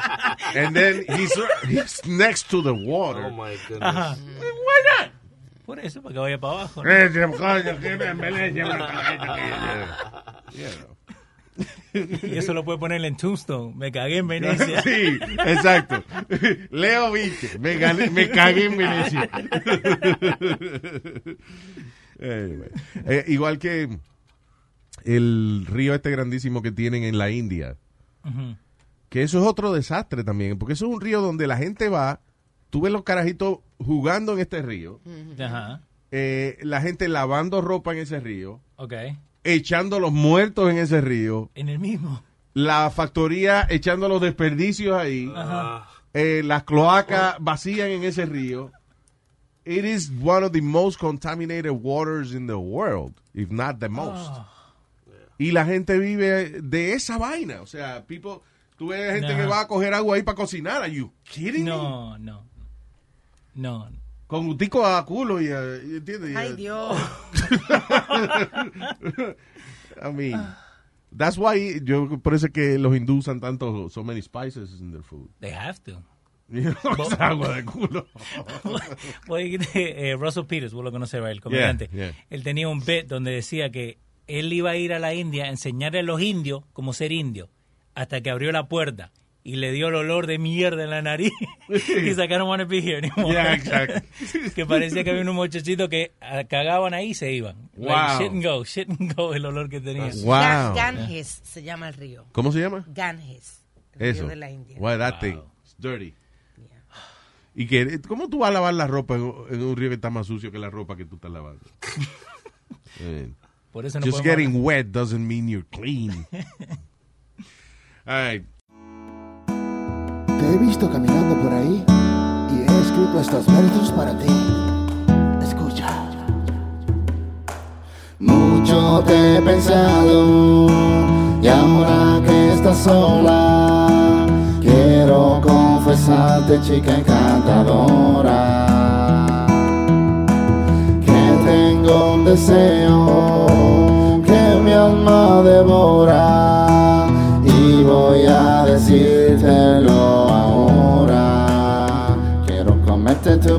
<laughs> And then he's, he's next to the water. Oh my goodness. Ajá. Why not? Por eso, para que vaya para abajo. ¿no? Eh. Y eso lo puede poner en Tombstone. Me cagué en Venecia. Sí, exacto. Leo Viche, me, cagué en Venecia. Eh, igual que el río este grandísimo que tienen en la India, que eso es otro desastre también, porque eso es un río donde la gente va, tú ves los carajitos jugando en este río, Ajá. eh, la gente lavando ropa en ese río, echando los muertos en ese río, En el mismo. la factoría echando los desperdicios ahí, Ajá. eh, las cloacas vacían en ese río. It is one of the most contaminated waters in the world, if not the most. Ah. Y la gente vive de esa vaina. O sea, people, tú ves gente No. que va a coger agua ahí para cocinar. Are you kidding me? No, no. No. Con gustico a culo y, ¿entiendes? Ay, Dios. <laughs> I mean, that's why yo por eso es que los hindúes usan tanto so many spices in their food. They have to. <laughs> Es agua de culo. <laughs> Oye, eh, Russell Peters, vos lo conoces, el comediante. Yeah, yeah. Él tenía un bit donde decía que él iba a ir a la India a enseñarle a los indios cómo ser indio, hasta que abrió la puerta y le dio el olor de mierda en la nariz. <laughs> y like, I don't want to be here anymore. Yeah, exactly. que parecía que había unos muchachitos que ah, cagaban ahí y se iban. Like, Wow. shit and go, shit and go, el olor que tenía. Wow. Gan- Ganges se llama el río. ¿Cómo se llama? Ganges. El Eso. río de la India. Why that thing? It's dirty. Y que, ¿cómo tú vas a lavar la ropa en, un río que está más sucio que la ropa que tú estás lavando? <laughs> Eh, Por eso no Just getting wet doesn't mean you're clean. <laughs> All right. Te he visto caminando por ahí y he escrito estos versos para ti. Escucha. Mucho te he pensado y ahora que estás sola, quiero confesarte, chica encantadora, que tengo un deseo que mi alma devora y voy a decírtelo Quiero comerte tu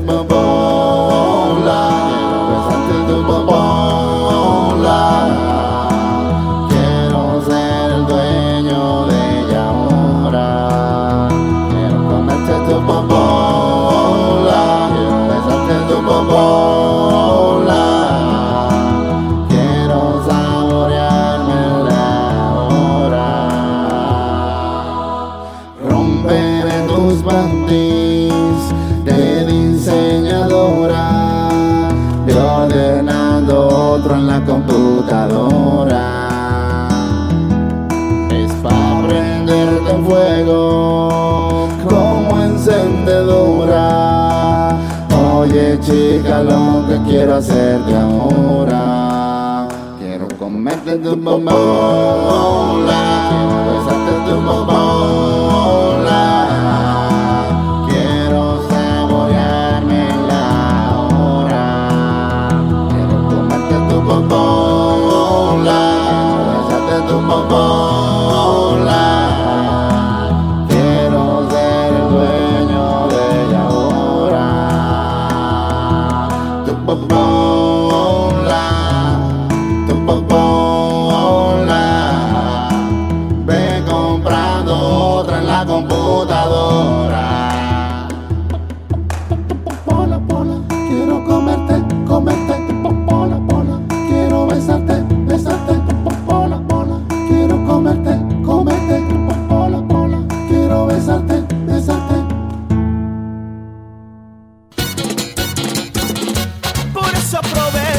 lo que quiero hacerte ahora. Quiero comerte tu bobola,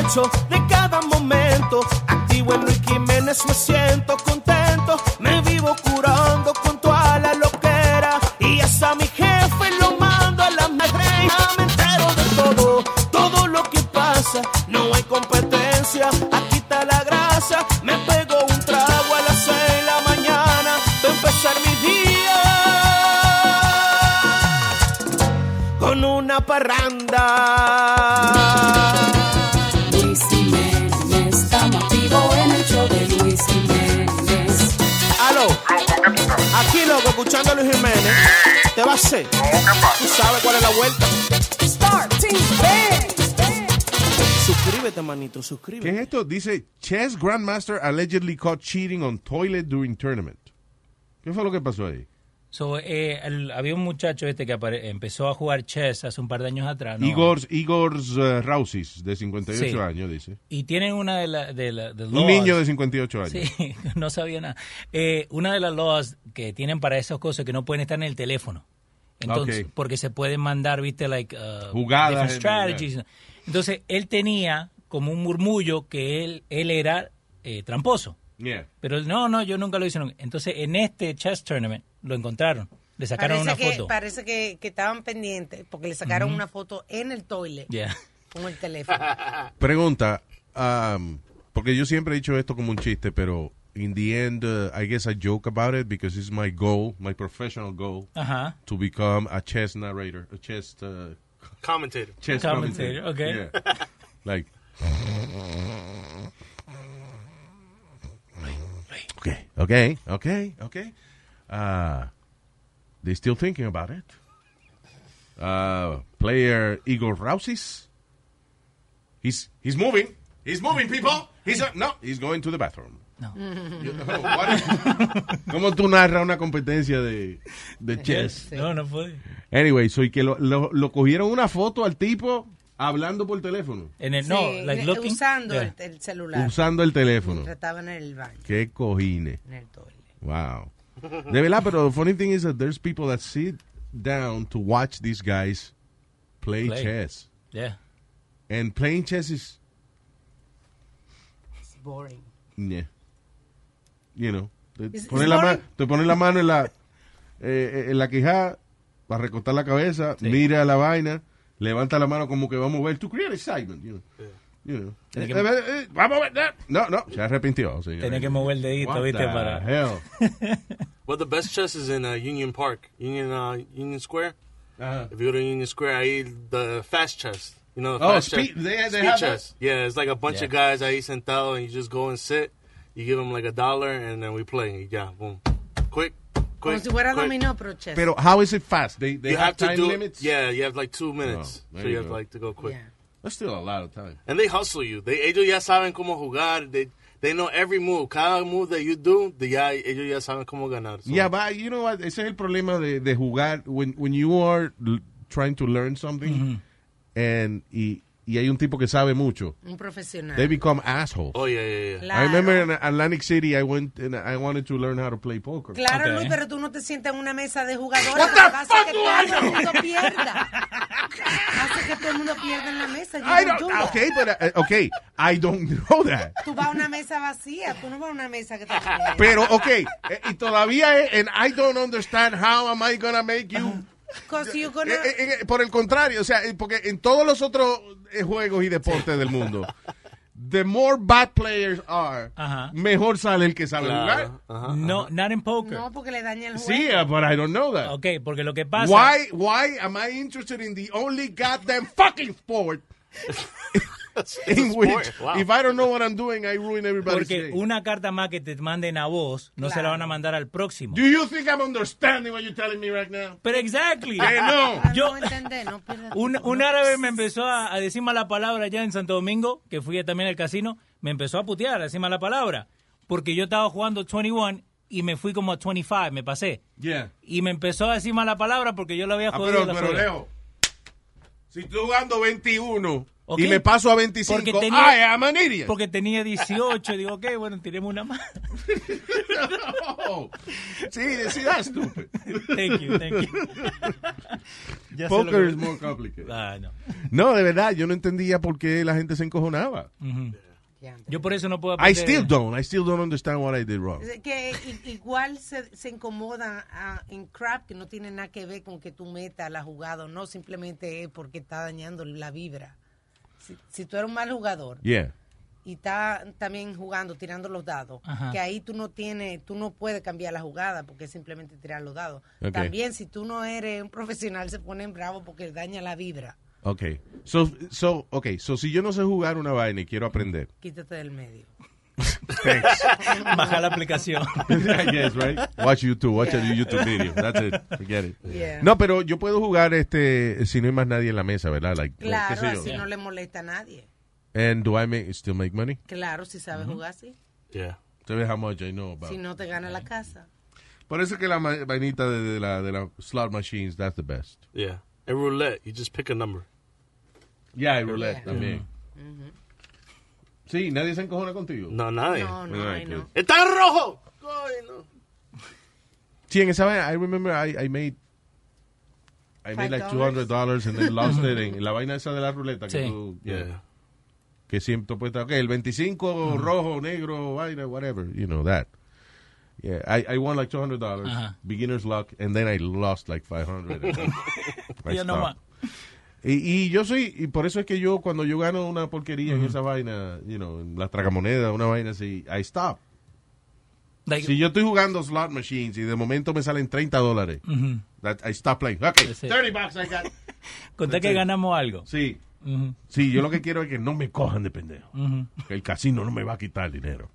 de cada momento. Activo en Luis Jiménez, me siento contento. Me vivo curando con toda la loquera. Y hasta mi jefe lo mando a la madreina. Me entero de todo, todo lo que pasa. No hay competencia, aquí está la grasa. Me pego un trago a las seis de la mañana. Va a empezar mi día con una parranda. Escuchando a Luis Jiménez. ¿Te va a hacer? ¿Tú sabes cuál es la vuelta? Suscríbete, manito, ¿Qué suscríbete. es esto? Dice, Chess Grandmaster allegedly caught cheating on toilet during tournament. ¿Qué fue lo que pasó ahí? So, eh, el- había un muchacho este que apare- empezó a jugar chess hace un par de años atrás. ¿no? Igor, Igor uh, Rausis, de 58 Sí. años, dice. Y tienen una de las... De la, de Un niño de 58 años. Sí, <laughs> no sabía nada. Eh, una de las laws que tienen para esas cosas que no pueden estar en el teléfono. Entonces, porque se pueden mandar, viste, like, uh, Jugadas en- strategies. Entonces, él tenía como un murmullo que él, él era eh, tramposo. Yeah. Pero no, no, yo nunca lo hice. nunca. Entonces, en este chess tournament lo encontraron. Le sacaron Parece una que, foto. Parece que, que estaban pendientes porque le sacaron una foto en el toilet Yeah. con el teléfono. <laughs> Pregunta, um, porque yo siempre he dicho esto como un chiste, pero in the end, uh, I guess I joke about it because it's my goal, my professional goal, to become a chess narrator, a chess uh, Commentator. chess Commentator, commentator. okay. Yeah. <laughs> Like. Okay, okay, okay, okay. Uh, they still thinking about it. Uh, player Igor Rausis. He's he's moving. He's moving, people. He's uh, no. He's going to the bathroom. No. <laughs> You- <laughs> is- <laughs> ¿Cómo tú narras una competencia de, de chess? No, no fue. Anyway, soy que lo, lo, lo cogieron una foto al tipo hablando por teléfono. En el, Sí, no, like looking. usando Yeah. el, el celular. Usando el teléfono. Mientras estaban en el baño, Qué cojines. en el toilet. Wow. De verdad, pero the funny thing is that there's people that sit down to watch these guys play, Play. chess. Yeah. And playing chess is, It's boring. yeah. You know, te pones la, la mano en la, eh, en la quijada para recostar la cabeza, mira la vaina, levanta la mano como que va a mover, to create excitement, you know. You know. Tiene que- Eh, eh, eh, vamos a ver, eh. No, no, se arrepintió. señor. Tiene que mover el dedito, What ¿viste? the Para... hell? <laughs> Well, the best chess is in uh, Union Park, Union uh, Union Square. Uh-huh. If you go to Union Square, I the fast chess. You know, the Oh, fast speed- chess. they- they speed have chess. Yeah, it's like a bunch Yeah. of guys ahí sentado, and you just go and sit. You give them like a dollar, and then we play. Y ya, boom, quick, Como quick. si fuera quick. dominó, pero chess. Pero how is it fast? They, they you have, have, to time do limits? Yeah, you have like two minutes, Oh, so you you have like to go quick. That's still a lot of time. And they hustle you. They ellos ya saben cómo jugar. They they know every move. Cada move that you do, they ya ellos ya saben cómo ganar. So- Yeah, but you know what? Ese es el problema de, de jugar when, when you are trying to learn something mm-hmm. and y, y hay un tipo que sabe mucho. Un profesional. They become assholes. Oh yeah, yeah, yeah. I remember in Atlantic City, I went and I wanted to learn how to play poker. Claro, Luis, pero tú no te sientas en una mesa de jugadores. Lo que pasa es que todo el mundo pierda. Hace que todo el mundo pierda en la mesa. You I don't okay, but uh, okay, I don't know that. Tú vas a una mesa vacía, tú no vas a una mesa que está llena. Pero okay, eh, y todavía es, and I don't understand how am I gonna make you gonna- Eh, eh, eh, por el contrario, o sea, eh, porque en todos los otros eh, juegos y deportes del mundo, the more bad players are, mejor sale el que sabe Claro. jugar. No, not in poker. No, porque le daña el juego. Sí, uh, but I don't know that. Ok, porque lo que pasa... Why, why am I interested in the only goddamn fucking sport <laughs> <laughs> <laughs> in which, if I don't know what I'm doing, I ruin everybody's Porque day? una carta más que te manden a vos, no se la van a mandar al próximo. Do you think I'm understanding what you're telling me right now? Pero exactly. Que no. Yo, no un, un árabe me empezó a, a decir mala palabra allá en Santo Domingo, que fui también al casino, me empezó a putear, a decir mala palabra, porque yo estaba jugando 21 y me fui como a 25, me pasé. Yeah. Y me empezó a decir mala palabra porque yo lo había Ah, jodido. pero, la pero juega. Leo, si estoy jugando 21 Ok. y me paso a 25, Porque tenía- I am an idiot. Porque tenía 18, digo, ok, bueno, tiremos una más. No. <laughs> Sí, sí, that's stupid. Thank you, thank you. Ya Poker is more complicated. Ah, no. No, de verdad, yo no entendía por qué la gente se encojonaba. Ujú. Yo por eso no puedo I aprender- still don't. I still don't understand what I did wrong. Que i- igual se, se incomodan ah, en crap que no tiene nada que ver con que tú metas la jugada o no, simplemente es porque está dañando la vibra. Si, si tú eres un mal jugador Yeah. y está también jugando, tirando los dados, Ajá. que ahí tú no tienes, tú no puedes cambiar la jugada porque es simplemente tirar los dados. Ok. También si tú no eres un profesional se ponen bravos porque daña la vibra. Okay. So, so, okay. So, si yo no sé jugar una vaina y quiero aprender. Quítate del medio. Thanks. Baja la aplicación. Guess, right? Watch YouTube, watch a YouTube video. That's it. Forget it. Yeah. No, pero yo puedo jugar este si no hay más nadie en la mesa, ¿verdad? Like, qué Claro, sé yo. así no le molesta a nadie. And do I make, still make money? Claro, si sabes jugar así. Yeah. Tell me how much I know about. Si no te gana la casa. Por eso que la vainita de, de la, de la slot machines, that's the best. Yeah. And roulette, you just pick a number. Yeah, y roulette Yeah. también. Sí, nadie se encojona contigo. No, nadie. No, no, ay, no. ¡Está en rojo! Ay, no. Sí, en esa vaina, I remember I, I made I made like $5 $200 and then lost it en <laughs> la vaina esa de la ruleta que Sí. tú, Yeah. que siempre pues okay, el 25 rojo, negro, vaina, whatever, you know that. Yeah, I, I won like $200, Ajá. beginner's luck, and then I lost like 500. and then I Ya no stopped. Y, y yo soy, y por eso es que yo cuando yo gano una porquería en Ujú. esa vaina, you know, en la tragamoneda, una vaina así, I stop. Like- si yo estoy jugando slot machines y de momento me salen 30 dólares, Ujú. that I stop playing. It. 30 bucks I got. <laughs> Conté que it. ganamos algo. Sí. Sí, yo lo que quiero es que no me cojan de pendejo. Que el casino no me va a quitar dinero.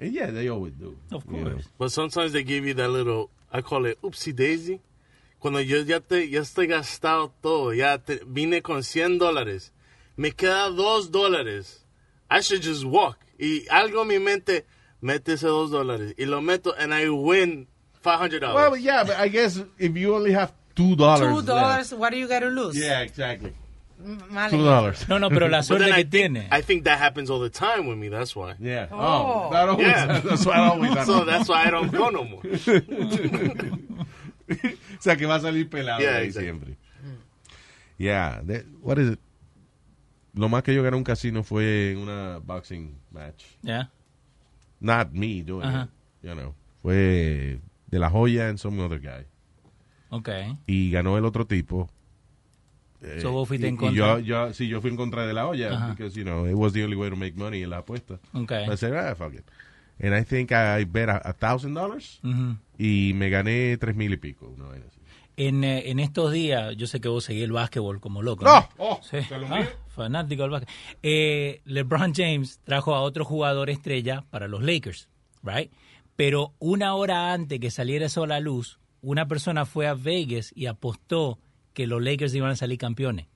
And yeah, they always do. Of you know. But sometimes they give you that little, I call it oopsie daisy. Cuando yo ya, te, ya estoy gastado todo, ya te- vine con 100 dólares, me queda 2 dólares. I should just walk. Y algo en mi mente, mete ese 2 dólares. Y lo meto, and I win 500 Well, dollars. yeah, but I guess if you only have two dollars. Two dollars, what do you got to lose? Yeah, exactly. M- mal Two ejemplo. dollars. No, no, pero la suerte que I think, tiene. I think that happens all the time with me, that's why. Yeah. Oh. that always, Yeah. <laughs> that's why I always <laughs> So that's why I don't go no more. <laughs> <laughs> o sea, que va a salir pelado Yeah, ahí exactly. siempre. Yeah. that- what is it? Lo más que yo gané en un casino fue en una boxing match. Yeah. Not me doing it. You know. Fue de la joya and some other guy. Ok. y ganó el otro tipo. Eh, So, vos fuiste y- en y contra. yo, yo, sí, yo fui en contra de la olla, Ajá. because, you know, it was the only way to make money en la apuesta. Okay. I said, ah, fuck it. And I think I bet a, a thousand dollars Ujú. Y me gané tres mil y pico. una vaina así. En, eh, en estos días, yo sé que vos seguís el básquetbol como loco. ¡No! ¿no? ¡Oh! Sí. ¿te lo Ah, fanático del básquet. Eh, LeBron James trajo a otro jugador estrella para los Lakers, right? Pero una hora antes que saliera eso a la luz, una persona fue a Vegas y apostó que los Lakers iban a salir campeones.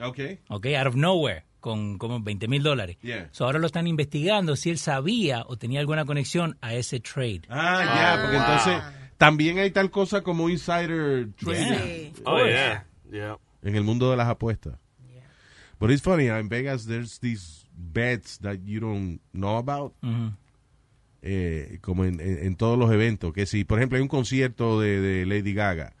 Okay. Ok, out of nowhere, con como 20 mil dólares. Yeah. So ahora lo están investigando si él sabía o tenía alguna conexión a ese trade. Ah, ya, porque entonces también hay tal cosa como insider trading. Sí. Oh, yeah. Yeah. En el mundo de las apuestas. But it's funny, in Vegas there's these bets that you don't know about. Ujú. eh, como en, en- en todos los eventos, que si, por ejemplo, hay un concierto de, de Lady Gaga,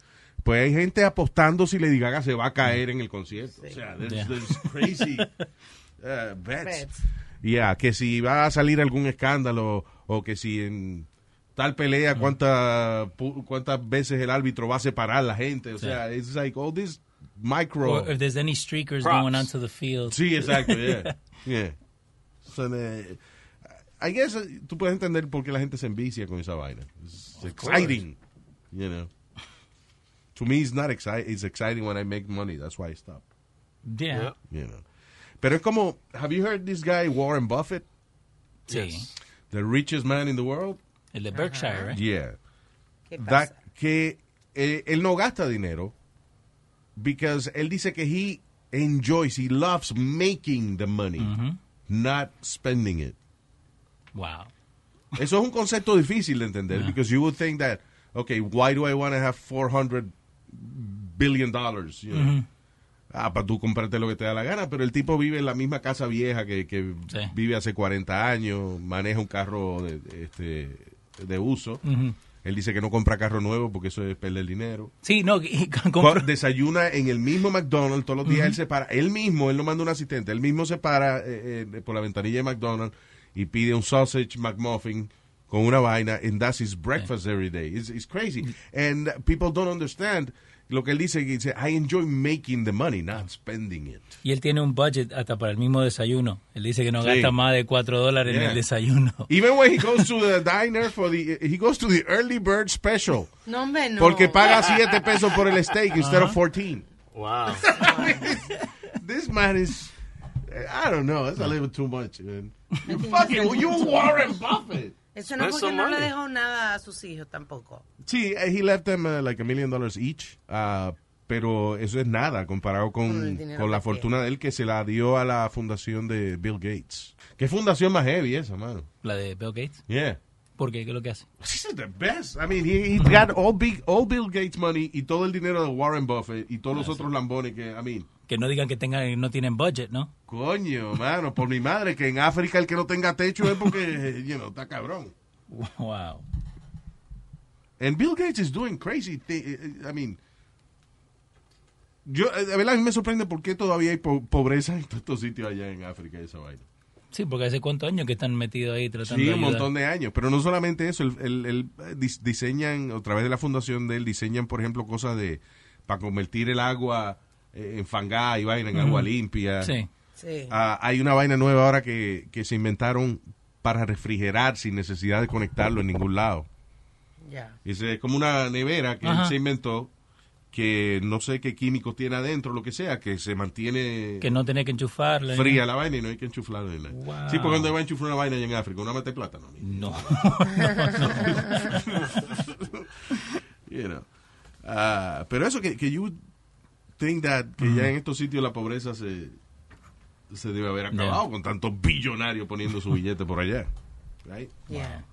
pues hay gente apostando si Lady Gaga se va a caer en el concierto. O sea, there's, Yeah. there's crazy <laughs> uh, bets. Bets. Yeah, que si va a salir algún escándalo o que si en tal pelea cuánta, pu- cuántas veces el árbitro va a separar a la gente. O sea, it's like all this micro... Or if there's any streakers Props. going onto the field. Sí, exacto, yeah. <laughs> yeah. So, I guess eh, tú puedes entender por qué la gente se envicia con esa vaina. It's Of exciting, you know. To me, it's not exciting. It's exciting when I make money. That's why I stop. Yeah. You know. Pero es como, have you heard this guy Warren Buffett? Sí. The richest man in the world? El de Berkshire, right? Yeah. ¿Qué That- que eh, él no gasta dinero because él dice que he enjoys, he loves making the money, not spending it. Wow. Eso es un concepto difícil de entender because you would think that, okay, why do I want to have 400 billion dollars? You know? Ah, para tú comprarte lo que te da la gana, pero el tipo vive en la misma casa vieja que, que Sí. vive hace 40 años, maneja un carro de, este, de uso. Él dice que no compra carro nuevo porque eso es perder dinero. Sí, no, <laughs> Desayuna en el mismo McDonald's todos los días. Él se para, él mismo, él no manda un asistente, él mismo se para eh, eh, por la ventanilla de McDonald's y pide un sausage McMuffin con una vaina, and that's his breakfast every day. It's, it's crazy. Mm. And people don't understand lo que él dice, que dice, I enjoy making the money, not spending it. y él tiene un budget hasta para el mismo desayuno. Él dice que no Sí. gasta más de 4 dólares en Yeah. el desayuno. <laughs> Even when he goes to the <laughs> diner for the, he goes to the early bird special. No, hombre, no. Porque paga 7 pesos por el steak instead of 14. Wow. <laughs> this man is, I don't know, that's a little too much, man. You fucking, you Warren Buffett. Eso no That's porque no le dejó nada a sus hijos tampoco. Sí, he left them uh, like a million dollars each, uh, pero eso es nada comparado Con con, con la fortuna de él que se la dio a la fundación de Bill Gates. ¿Qué fundación más heavy esa, mano? La de Bill Gates. Yeah. ¿Por qué? ¿Qué es lo que hace? This is the best. I mean, he, he got all, big, all Bill Gates money y todo el dinero de Warren Buffett y todos los otros lambones que, I mean, Que no digan que tengan, no tienen budget, ¿no? coño, mano, por mi madre, que en África el que no tenga techo es porque, <laughs> you know, está cabrón. Wow. And Bill Gates is doing crazy thi- I mean, yo, eh, de verdad, a mí me sorprende por qué todavía hay po- pobreza en todos estos sitios allá en África, esa vaina. Sí, porque hace cuántos años que están metidos ahí tratando Sí, de un montón de años. Pero no solamente eso, el, el- el, eh, dis- diseñan, a través de la fundación de él, diseñan, por ejemplo, cosas de para convertir el agua eh, en fangá y vaina en agua limpia. Sí. Sí. Ah, hay una vaina nueva ahora que, que se inventaron para refrigerar sin necesidad de conectarlo en ningún lado. Ya. Es eh, como una nevera que él se inventó que no sé qué químicos tiene adentro, lo que sea, que se mantiene Que no tenés que enchufarle. fría la vaina y no hay que. Wow. Sí, porque cuando va a enchufar una vaina allá en África, una mete plátano. No. <laughs> <laughs> You know. Ah, pero eso que, que you think that que ya en estos sitios la pobreza se, se debe haber acabado con tantos billonarios poniendo su billete por allá. Right? Yeah.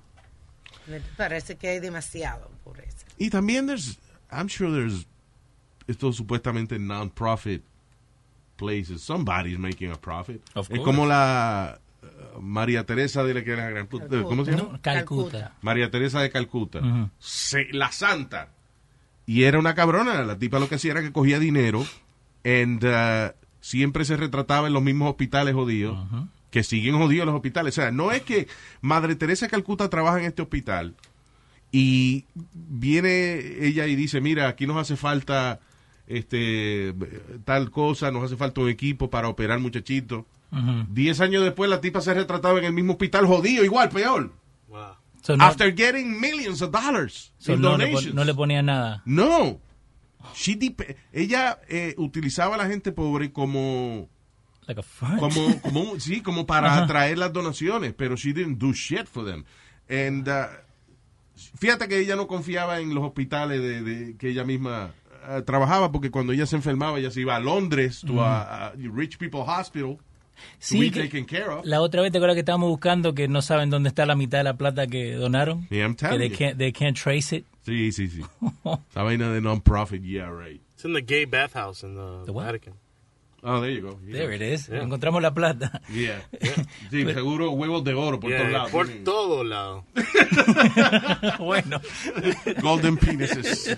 Me parece que hay demasiado por eso. Y también there's, I'm sure there's estos supuestamente non-profit places. Somebody's making a profit. Of es como la uh, María Teresa de la que era gran puta. ¿Cómo se llama? No, Calcuta. María Teresa de Calcuta. Ujú. Se- la santa. Y era una cabrona. La tipa lo que hacía era que cogía dinero and uh, siempre se retrataba en los mismos hospitales jodidos. Que siguen jodidos los hospitales. O sea, no es que Madre Teresa de Calcuta trabaja en este hospital Y viene ella y dice, mira, aquí nos hace falta este tal cosa, nos hace falta un equipo para operar muchachitos. Diez años después la tipa se retrataba en el mismo hospital jodido, igual, peor. So, no, After getting millions of dollars so in no, le donations. no le ponía nada. No. She ella eh, utilizaba a la gente pobre como Like a front. como, como <laughs> sí, como para atraer las donaciones, pero she didn't do shit for them. And uh, fíjate que ella no confiaba en los hospitales de, de- que ella misma uh, trabajaba, porque cuando ella se enfermaba, ella se iba a Londres, to a, a Rich People Hospital, Sí, que- taken care of. La otra vez te acuerdas que estábamos buscando que no saben dónde está la mitad de la plata que donaron. Yeah, I'm que telling they you. can't, they can't trace it. Sí, sí, sí. <laughs> Esa vaina de non-profit, yeah, right. It's in the gay bathhouse in the, what? Vatican. Oh, there you go. Yeah. There it is. Yeah. Encontramos la plata. Yeah. Sí, <laughs> seguro huevos de oro por Yeah, todos lados. por Tienen todo lado. <laughs> bueno. Golden penises.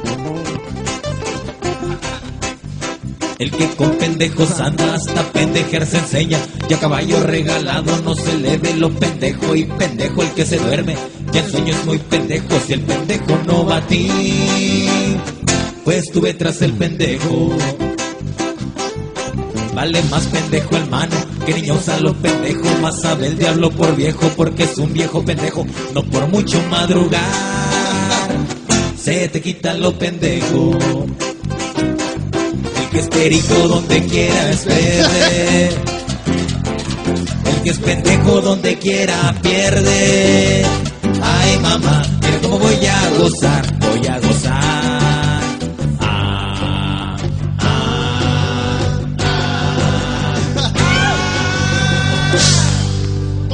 El que con pendejos anda hasta pendejear se enseña. Y a caballo regalado no se le ve lo pendejo. Y pendejo el que se duerme. Y en sueño es muy pendejo si el pendejo no va a ti. Pues estuve tras el pendejo. Vale más pendejo el mano que niña usa los pendejos. Más sabe el diablo por viejo porque es un viejo pendejo. No por mucho madrugar. Se te quita lo pendejo. Es perico donde quiera es verde. El que es pendejo donde quiera pierde. Ay mamá, mira cómo voy a gozar, voy a gozar. Ah, ah.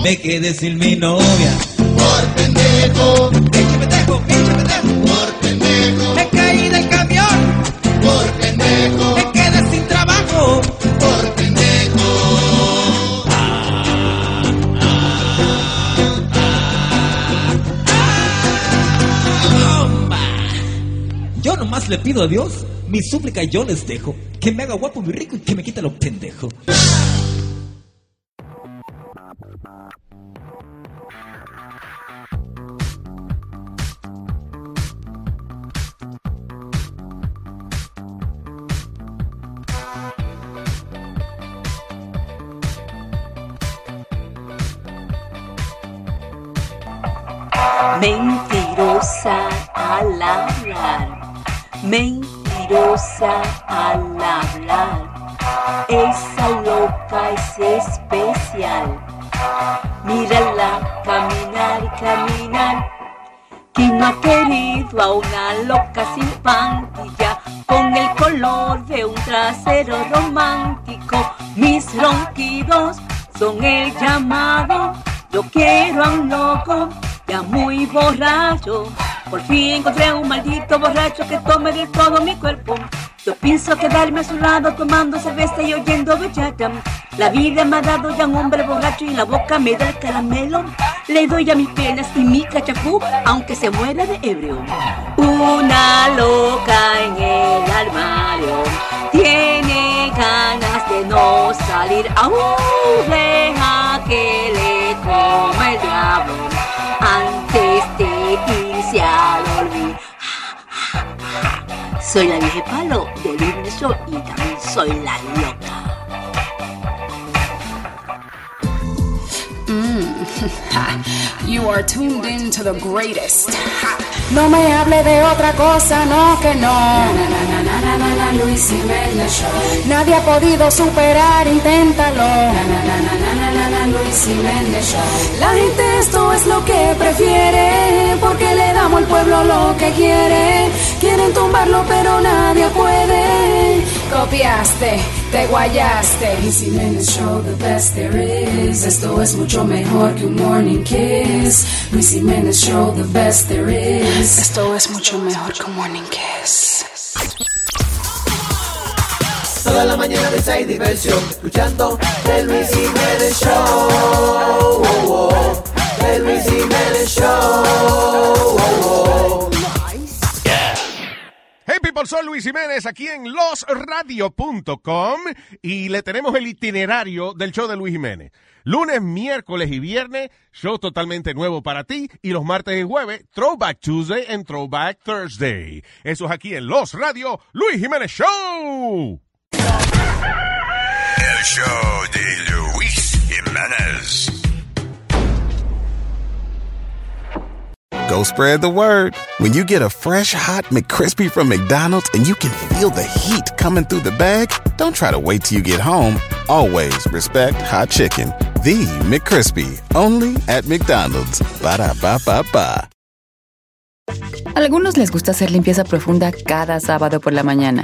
Me quedé sin mi novia. Por pendejo. Pinche pendejo, pinche pendejo. Por pendejo. Me caí del camión. Por pendejo. Le pido a Dios, mi súplica yo les dejo, que me haga guapo, muy rico y que me quite lo pendejo. Al hablar. Esa loca es especial. Mírala caminar, caminar. ¿Quién no ha querido a una loca sin pantilla con el color de un trasero romántico? Mis ronquidos son el llamado. Yo quiero a un loco ya muy borracho. Por fin encontré un maldito borracho que tome de todo mi cuerpo. Yo pienso quedarme a su lado tomando cerveza y oyendo bachata. La vida me ha dado ya un hombre borracho y la boca me da el caramelo. Le doy a mis penas y mi cachacú, aunque se muera de ebrio. Una loca en el armario tiene ganas de no salir. Aún Soy la vieja palo de Luis Show y también soy la loca. Mm, you are tuned in to the greatest. No me hable de otra cosa, no que no. Na, na, na, na, na, na, Luis Show. Nadie ha podido superar, inténtalo. Luis Jiménez Show. La gente esto es lo que prefiere, porque le damos al pueblo lo que quiere. Quieren tumbarlo, pero nadie puede. Copiaste, te guayaste. Luis Jiménez Show, the best there is. Esto es mucho mejor que un morning kiss. Luis Jiménez Show, the best there is. Esto es mucho mejor que un morning kiss. La mañana de hay diversión, escuchando el Luis Jiménez Show. El Luis Jiménez Show. Hey people, soy Luis Jiménez aquí en losradio.com y le tenemos el itinerario del show de Luis Jiménez. Lunes, miércoles y viernes, show totalmente nuevo para ti. Y los martes y jueves, Throwback Tuesday and Throwback Thursday. Eso es aquí en Los Radio, Luis Jiménez Show. El show de Luis Jiménez. Go spread the word. When you get a fresh hot McCrispy from McDonald's and you can feel the heat coming through the bag, don't try to wait till you get home. Always respect hot chicken. The McCrispy, only at McDonald's. Ba da ba ba ba. Algunos les gusta hacer limpieza profunda cada sábado por la mañana.